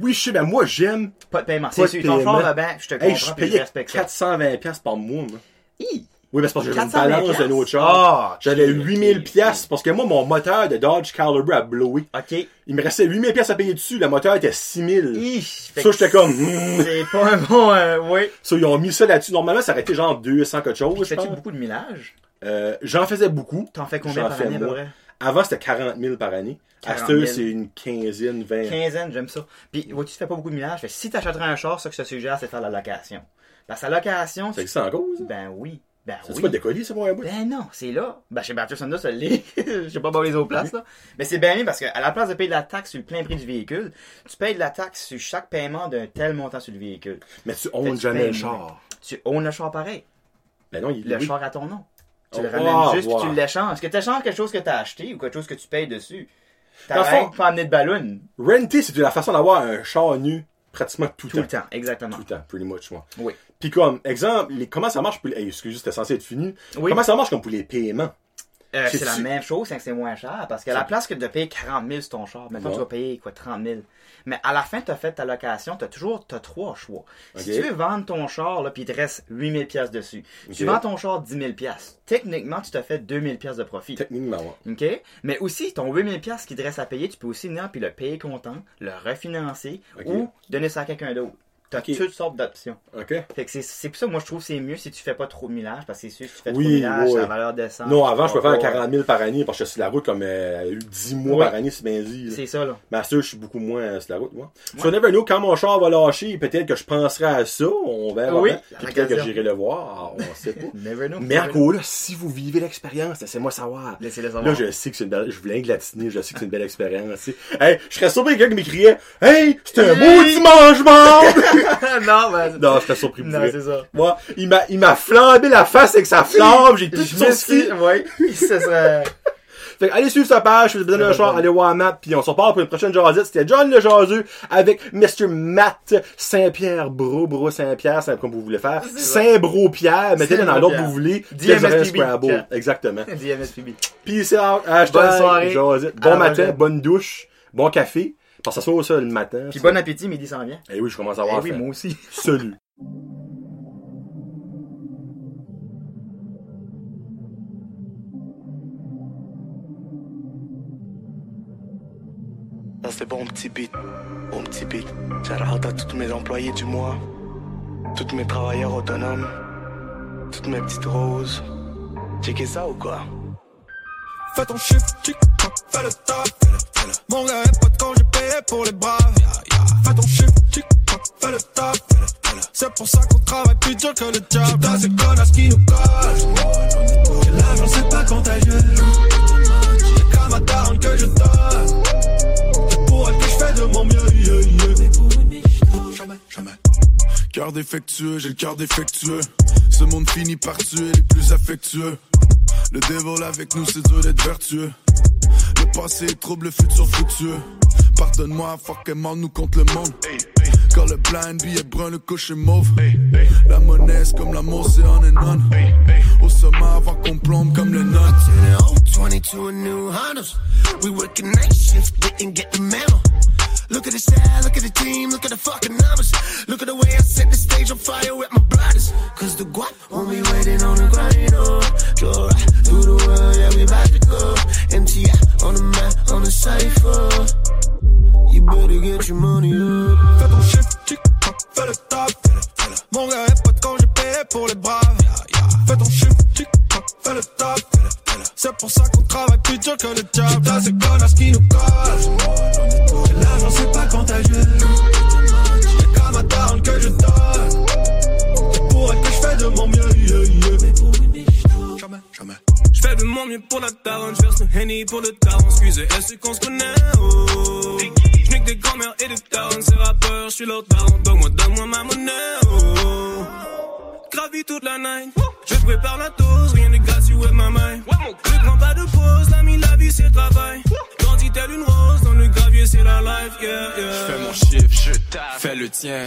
Oui, je sais, ben moi, j'aime. Pas de paiement. C'est de sûr, ton là, ben, je te comprends je payais respecte ça. 420 pièces par mois, moi. Hi! Oui, mais c'est parce que j'avais une 420 balance autre char. Ah, J'avais ok, 8000 ok, pièces parce que moi, mon moteur de Dodge Caliber a blowé. Ok. Il me restait 8000 pièces à payer dessus. Le moteur était 6000. Hi! Fait Ça, j'étais comme, hmm. C'est pas un bon, euh, oui. Ça, ils ont mis ça là-dessus. Normalement, ça aurait été genre 200 quelque chose, Fais-tu beaucoup de millage? Euh, j'en faisais beaucoup. T'en fais combien par année à peu moins. près? Avant, c'était 40 000 par année. À 40 cette 000. heure, c'est une quinzaine, 20. Quinzaine, j'aime ça. Puis, vois-tu, tu fais pas beaucoup de millage. Fait si t'achèterais un char, ça que je te suggère, c'est faire la location. Parce que la location, C'est que ça? En cause. ben oui. Ben C'est oui. pas décollé, c'est pour un bout? Ben non, c'est là. Ben chez Battery Sonda, ça l'est. Je sais pas pour les autres places, là. Mais c'est bien parce qu'à la place de payer de la taxe sur le plein prix du véhicule, tu payes de la taxe sur chaque paiement d'un tel montant sur le véhicule. Mais tu owns jamais le char. Tu owns le char pareil. Ben non, il Le char à ton nom. Tu Oh, le ramènes wow, juste puis wow. tu l'échanges. Est-ce que tu échanges quelque chose que tu as acheté ou quelque chose que tu payes dessus? Que pas amener de ballon. Renter, c'est la façon d'avoir un char nu pratiquement tout, Tout le le temps. temps, exactement. Tout le temps, pretty much, moi. Oui. Puis comme, exemple, les, comment ça marche pour les... Excusez, c'était censé être fini. Oui. Comment ça marche comme pour les paiements? Euh, C'est- la même chose, c'est que c'est moins cher. Parce qu'à la place que de payer 40 000 sur ton char, maintenant Ouais. tu vas payer quoi, 30 000. Mais à la fin, tu as fait ta location, tu as toujours t'as trois choix. Si tu veux vendre ton char, là, puis il te reste 8 000 pièces dessus. Tu vends ton char 10 000 pièces. Techniquement, tu t'as fait 2 000 pièces de profit. Techniquement, ouais. OK? Mais aussi, ton 8 000 pièces qui te reste à payer, tu peux aussi venir puis le payer comptant, le refinancer ou donner ça à quelqu'un d'autre. Tu as Ok. toutes sortes d'options. OK? Fait que c'est- c'est pour ça, moi, je trouve que c'est mieux si tu fais pas trop de millage, parce que c'est sûr, si tu fais trop Oui, de millage, ouais. la valeur descend. Non, avant, je peux faire Ouais. 40 000 par année parce que sur la route comme euh, 10 mois Ouais. par année, c'est bien dit. C'est ça, là. Mais ça, je suis beaucoup moins euh, sur la route, moi. So, never know, quand mon char va lâcher, peut-être que je penserai à ça, on verra. Oui, peut-être que j'irai le voir, on sait pas. Never know. Mais encore là, si vous vivez l'expérience, laissez-moi savoir. Laissez-le savoir. Là, je sais que c'est une belle, je voulais glatiner, je sais que c'est une belle expérience. Hey, je serais surpris quelqu'un qui m'écriait, hey, c'était un beau dimanche! non, ben, non, je serais surpris non, c'est ça. Moi, il m'a, il m'a flambé la face avec sa flamme, j'ai tout Je son ski. ouais, ce serait, Fait que allez suivre sa page, si vous d'un Ouais, choix, allez voir Matt, puis on se repart pour une prochaine jasette. C'était John le jaseux avec Mr. Matt Saint-Pierre, Bro, Bro Saint-Pierre, c'est comme vous voulez faire. Saint-Bro-Pierre, mettez-le dans l'ordre que vous voulez. DMSPB. Pierre. Exactement. DMSPB. Peace out, hashtag Bonne soirée. Bon matin, bonne douche, bon café. Parce que ça soit ça le matin. Puis bon appétit, midi s'en vient. Eh oui, je commence à Eh avoir oui, faim. moi aussi. Salut. Ça c'est bon petit beat, bon petit beat. Shout à tous mes employés du mois, tous mes travailleurs autonomes, toutes mes petites roses. Checkez ça ou quoi? Fais ton chiffre, tic tac, fais le taf. Mon gars est pote quand j'ai pour les braves. Fais ton chiffre, tic tac, fais le taf. C'est pour ça qu'on travaille plus dur que le diable. Putain, c'est connasse qui nous colle. Et l'argent, c'est pas contagieux. C'est qu'à ma daronne que je donne. C'est pour elle que je fais de mon mieux. Yeah, yeah. Jamais, jamais. Cœur défectueux, j'ai le cœur défectueux. Ce monde finit par tuer les plus affectueux. Le dévol avec nous, c'est dur d'être vertueux. Le passé est trouble, le futur fructueux. Pardonne-moi, fucking nous contre le monde. Quand le blind billet brun, le cocher mauve. La monnaie, c'est comme l'amour, c'est on and on. Au sommet avant qu'on plombe comme le non. 22 and new Hondas. We working night shift, didn't get the memo. Look at the style, look at the team, look at the fucking numbers. Look at the way I set the stage on fire with my brothers. Cause the guap won't be waiting on the grind, oh. Go right through the world, yeah, we about to go. MTI on the map, on the cipher. You better get your money up. Fais ton tic toc, fais le taf. Mon gars est pas quand j'ai payé pour les braves. Fais ton tic toc, fais le taf. C'est pour ça qu'on travaille plus dur que le job. T'as ces connasses qui nous collent. L'argent c'est pas contagieux. Y'a qu'à ma down que je donne. C'est pour elle que je fais de mon mieux. Yeah, yeah. Jamais, jamais. J'fais de mon mieux pour la daronne, j'verse le henny pour le taron. Excusez, est-ce qu'on se connaît? Oh. J'nique des grand-mères et des darons, ces rappeurs, j'suis leur daron. Donc moi, donne-moi ma monnaie. Oh. Gravis toute la night, je prépare la dose, rien n'est gratuit with ma main. Ne prends pas de pause, l'ami, la vie c'est le travail. Grandis telle une rose, dans le gravier c'est la life, yeah, yeah. Fais mon chiffre, je tape, fais le tien.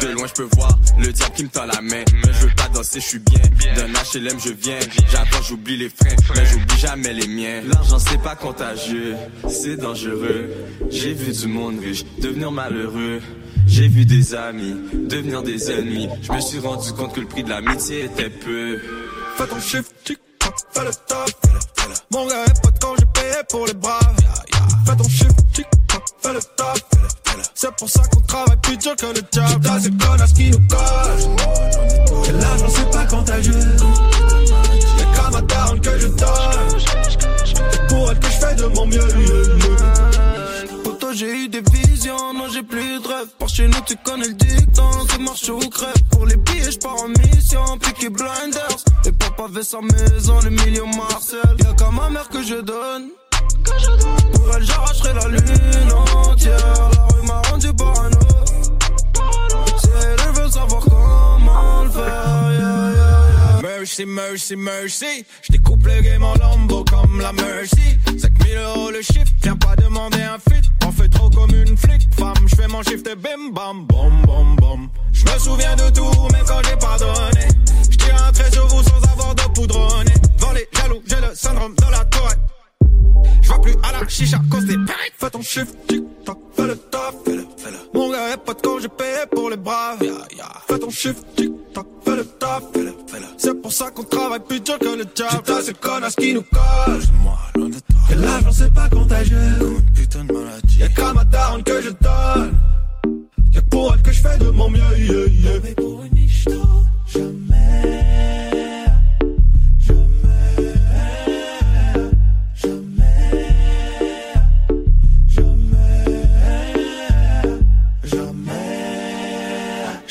De loin, je peux voir le diable qui me tend la main. Mais je veux pas danser, je suis bien. D'un HLM, je viens. J'attends, j'oublie les freins, mais j'oublie jamais les miens. L'argent, c'est pas contagieux, c'est dangereux. J'ai vu du monde riche devenir malheureux. J'ai vu des amis devenir des ennemis. Je me suis rendu compte que le prix de l'amitié était peu. Fais ton shift, tic toc, fais le taf. Mon gars est pas de quand j'ai payé pour les braves. Fais ton shift, tic toc, fais le taf. C'est pour ça qu'on travaille plus dur que le job. T'as ces connasses qui nous collent. Et l'argent c'est pas contagieux. Y'a qu'à ma que je donne. C'est pour elle que je fais de mon mieux. Par chez nous tu connais le dicton, c'est marche ou crève. Pour les billets je pars en mission, piqué blinders. Et papa veut sa maison, le million Marcel. Y'a qu'à ma mère que je donne. Pour elle j'arracherai la lune entière. La rue m'a rendu parano. Si elle veut savoir comment le faire, yeah. Mercy, mercy, mercy. Je découpe le game en lambeau comme la mercy. 5000 euros le shift, viens pas demander un fit. On fait trop comme une flic, femme. Je fais mon shift et bim bam, bom bom bom. Je me souviens de tout, même quand j'ai pardonné. Je tire un trait sur vous sans avoir de poudronné. Devant les jaloux, j'ai le syndrome de la tourette. Je vais plus à la chicha cause des périls. Fais ton shift, tic toc, fais le taf. Mon gars est pas de quand j'ai payé pour les braves. Fais ton shift, tic toc, fais le taf. C'est pour ça qu'on travaille plus dur que le job. T'as ces connasses qui nous collent. Et l'argent c'est pas contagieux. putain de maladie. Y'a qu'à ma daronne que je donne. Y'a pour elle que je fais de mon mieux. Yeah, yeah. Mais pour une jamais.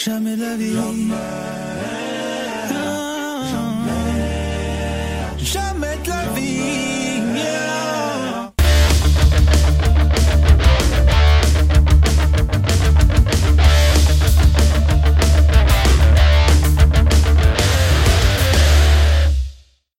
Jamais. Jamais. Jamais de la vie.